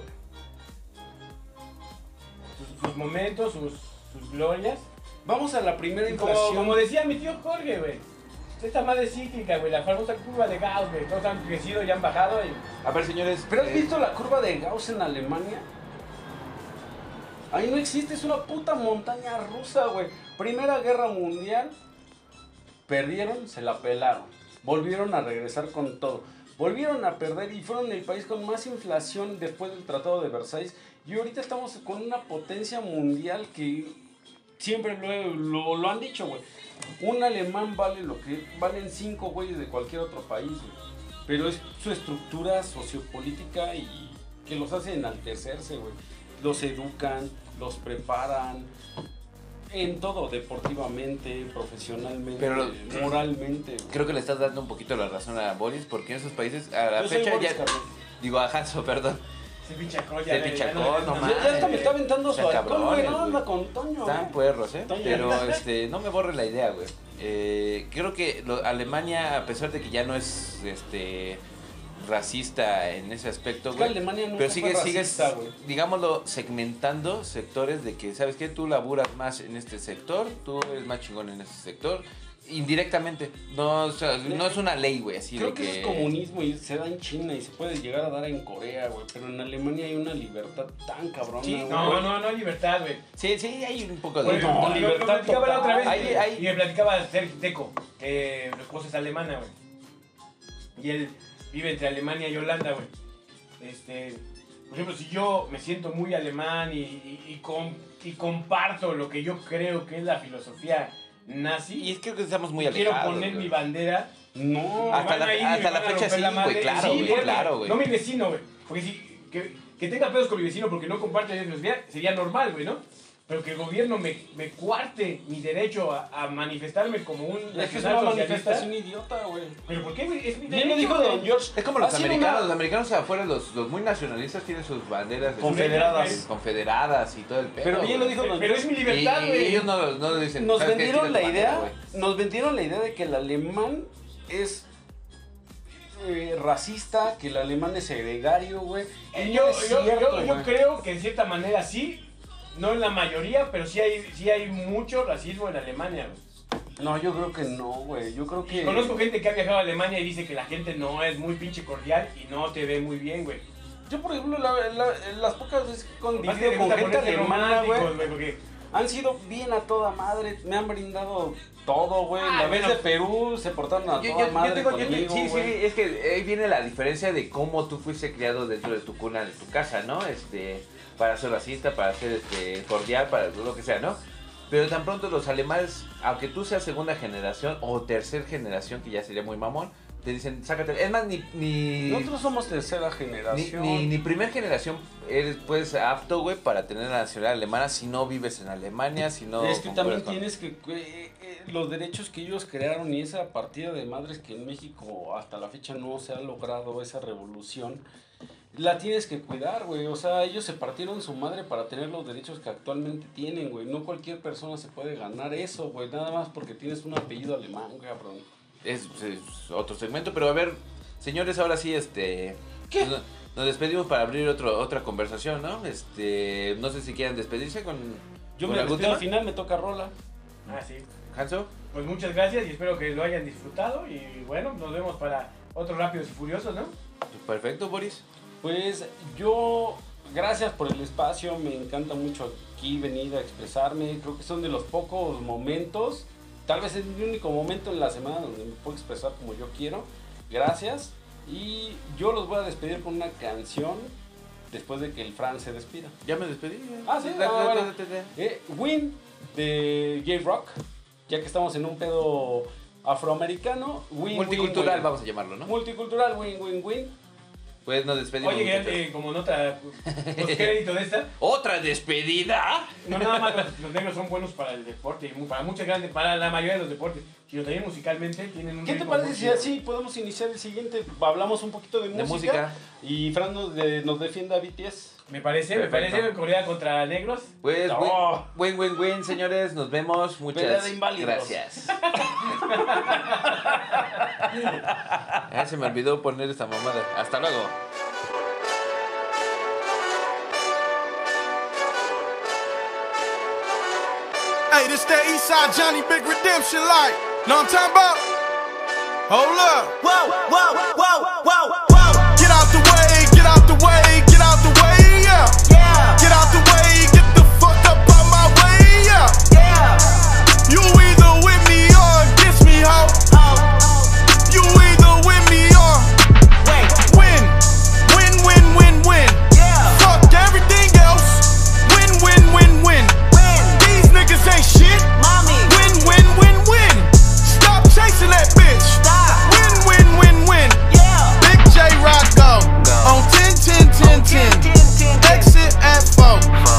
Sus, sus momentos, sus, sus glorias. Vamos a la primera como, inflación. como decía mi tío Jorge, güey. Esta madre cíclica, güey. La famosa curva de Gauss, güey. Todos han crecido y han bajado. Y... A ver, señores. ¿Pero has eh, visto la curva de Gauss en Alemania? Ahí no existe, es una puta montaña rusa, güey. Primera guerra mundial, perdieron, se la pelaron. Volvieron a regresar con todo. Volvieron a perder y fueron el país con más inflación después del Tratado de Versalles. Y ahorita estamos con una potencia mundial que siempre lo, lo- lo han dicho, güey. Un alemán vale lo que valen cinco güeyes de cualquier otro país, güey. Pero es su estructura sociopolítica y que los hace enaltecerse, güey. Los educan, los preparan en todo, deportivamente, profesionalmente, Pero- moralmente. Creo que le estás dando un poquito la razón a Boris, porque en esos países, a la Yo fecha ya. Digo, a Hanso, perdón. Alcohol Ese ya- ya alcohol, no ya mames. Ya, ya hasta me está aventando su Están alcohol, güey. No anda con Toño. Están puerros, ¿eh? Toño. Pero este, no me borre la idea, güey. Eh, creo que lo- Alemania, a pesar de que ya no es este racista en ese aspecto, Es que. Alemania nunca Pero fue sigues, digámoslo, segmentando sectores de que, ¿sabes qué? Tú laburas más en este sector, tú eres más chingón en este sector. Indirectamente. No, o sea, no es una ley, güey, así Creo de que, que... eso es comunismo y se da en China y se puede llegar a dar en Corea, güey. Pero en Alemania hay una libertad tan cabrona. Sí, güey. No, no, no hay libertad, güey. Sí, sí, hay un poco de... No, libertad platicaba la otra vez y- Hay- hay- y me platicaba Sergio Teco, que esposa es alemana, güey. Y él vive entre Alemania y Holanda, güey. Este, por ejemplo, si yo me siento muy alemán y, y, y com- y comparto lo que yo creo que es la filosofía nazi, Y es que creo que estamos muy y quiero alejados. poner güey. mi bandera, No. Hasta la- ir hasta la fecha sí, la güey, claro, Sí, güey, porque- claro, güey. No mi vecino, güey. Porque si que, que tenga pedos con mi vecino porque no comparte la filosofía sería normal, güey, ¿no? Pero que el gobierno me, me cuarte mi derecho a, a manifestarme como un Es que es una manifestación idiota, güey. ¿Pero por qué, güey? Es mi Bien lo derecho, dijo güey. Don George. Es como los Ha sido americanos, una- los americanos afuera, los, los muy nacionalistas tienen sus banderas de- Confederadas. confederadas y todo el pedo. Pero bien lo güey. dijo Don Pero es mi libertad, Y- güey. ellos no, no dicen. Nos "¿Sabes qué? vendieron la tu idea, madre, güey". nos vendieron la idea de que el alemán es eh, racista, que el alemán es gregario, güey. Eh, Y yo, no es yo, cierto, yo, yo güey. creo que en cierta manera sí, no en la mayoría, pero sí hay, sí hay mucho racismo en Alemania, güey. No, yo creo que no, güey. Yo creo que. Conozco gente que ha viajado a Alemania y dice que la gente no es muy pinche cordial y no te ve muy bien, güey. Yo, por ejemplo, la- la- las pocas veces que he convivido con gente alemana, güey, porque han sido bien a toda madre. Me han brindado todo, güey. Ah, la vez bueno. de Perú se portaron a Yo- toda yo- yo madre tengo- yo te- conmigo, sí, sí, es que ahí viene la diferencia de cómo tú fuiste criado dentro de tu cuna, de tu casa, ¿no? Este, para ser racista, para ser este, cordial, para lo que sea, ¿no? Pero tan pronto los alemanes, aunque tú seas segunda generación o tercer generación, que ya sería muy mamón, te dicen, sácate. Es más, ni, ni, Nosotros somos tercera ni, generación. ni, ni primer generación eres pues apto, güey, para tener la nacionalidad alemana si no vives en Alemania, si no... es que también con- tienes que eh, eh, los derechos que ellos crearon y esa partida de madres que en México hasta la fecha no se ha logrado esa revolución la tienes que cuidar, güey. O sea, ellos se partieron su madre para tener los derechos que actualmente tienen, güey. No cualquier persona se puede ganar eso, güey. Nada más porque tienes un apellido alemán, cabrón. es, es otro segmento, pero a ver, señores, ahora sí, este... ¿Qué? Nos, nos despedimos para abrir otro, otra conversación, ¿no? Este, no sé si quieran despedirse con, Yo con me algún despido al tema. final, me toca rola. Ah, sí. Hanso. Pues muchas gracias y espero que lo hayan disfrutado y bueno, nos vemos para otros rápidos y furiosos, ¿no? Perfecto, Boris. Pues yo, gracias por el espacio, me encanta mucho aquí venir a expresarme, creo que son de los pocos momentos, tal vez es mi único momento en la semana donde me puedo expresar como yo quiero, gracias, y yo los voy a despedir con una canción después de que el Fran se despida. Ya me despedí. Ah, sí, ah, da- bueno. Eh, Win de J-Rock, ya que estamos en un pedo afroamericano, Win, Multicultural, win, win. vamos a llamarlo, ¿no? Multicultural, win, win, win. Pues nos despedimos. Oye, eh, como nota, pues crédito de esta, ¿Otra despedida? no nada más los, los negros son buenos para el deporte, para muchas grandes, para la mayoría de los deportes, sino también musicalmente tienen un ¿Qué te parece si así podemos iniciar el siguiente? Hablamos un poquito de música. De música. Y Fran nos, de- nos defienda a BTS. Me parece, me Perfecto. parece Corea contra negros. Pues, No. buen, buen, buen, buen, señores. Nos vemos. Muchas gracias. Ah, se me olvidó poner esta mamada. Hasta luego. Hey, this that Eastside Johnny Big Redemption like. Know I'm talking about? Hold up. Whoa, whoa, whoa, whoa, whoa. Get out the way, get out the way, get out the way, Get out the way,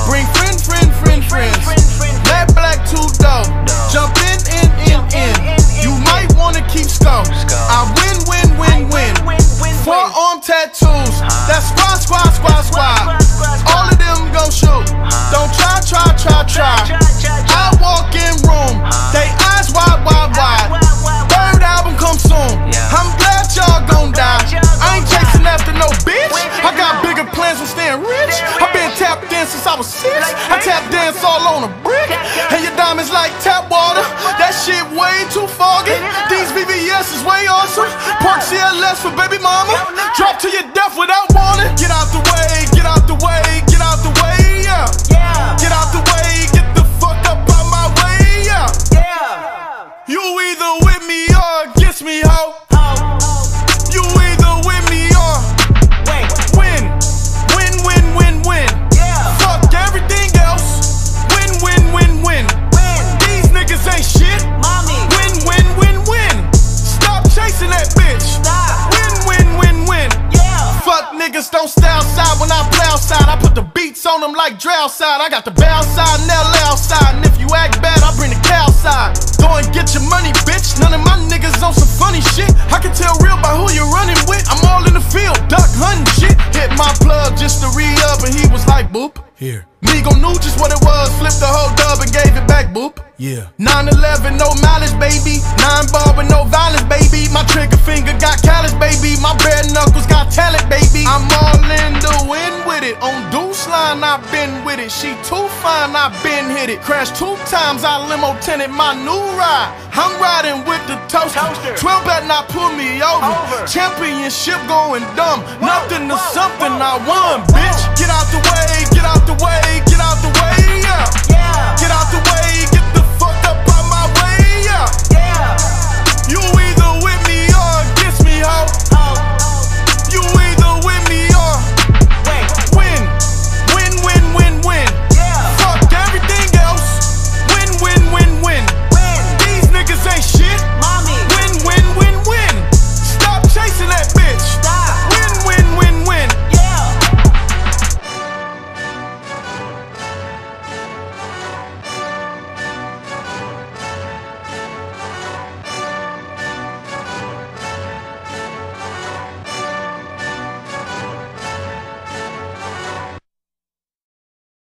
Bring friend, friend, friend, friends. Black, black, two dough. Jump in, in, in, in. You might wanna keep score. I win, win, win, win. Forearm tattoos. That's squad, squad, squad, squad. All of them gon' shoot. Don't try, try, try, try. I walk in room. They eyes wide, wide. Park CLS for baby mama. Drop to your death without drow side. I got the bow side and LA outside. And if you act bad, I bring the cow side. Go and get your money, bitch. None of my niggas on some funny shit. I can tell real by who you're running with. I'm all in the field, duck hunting shit. Hit my plug just to re up, and he was like, boop. Here. Migo knew just what it was, flipped the whole dub and gave it back, boop. Yeah. 9-11, no mileage, baby. Nine ball with no violence, baby. My trigger finger got callous, baby. My bare knuckles got talent, baby. I'm all in the wind with it. On deuce line, I've been with it. She too fine, I've been hit it. Crashed two times, I limo tented my new ride. I'm riding with the toaster. Toaster. 12 better not pull me over. Over. Championship going dumb. Nothing to whoa, something, whoa, I won, whoa. bitch. Get out the way, get out the way, get out the way, yeah.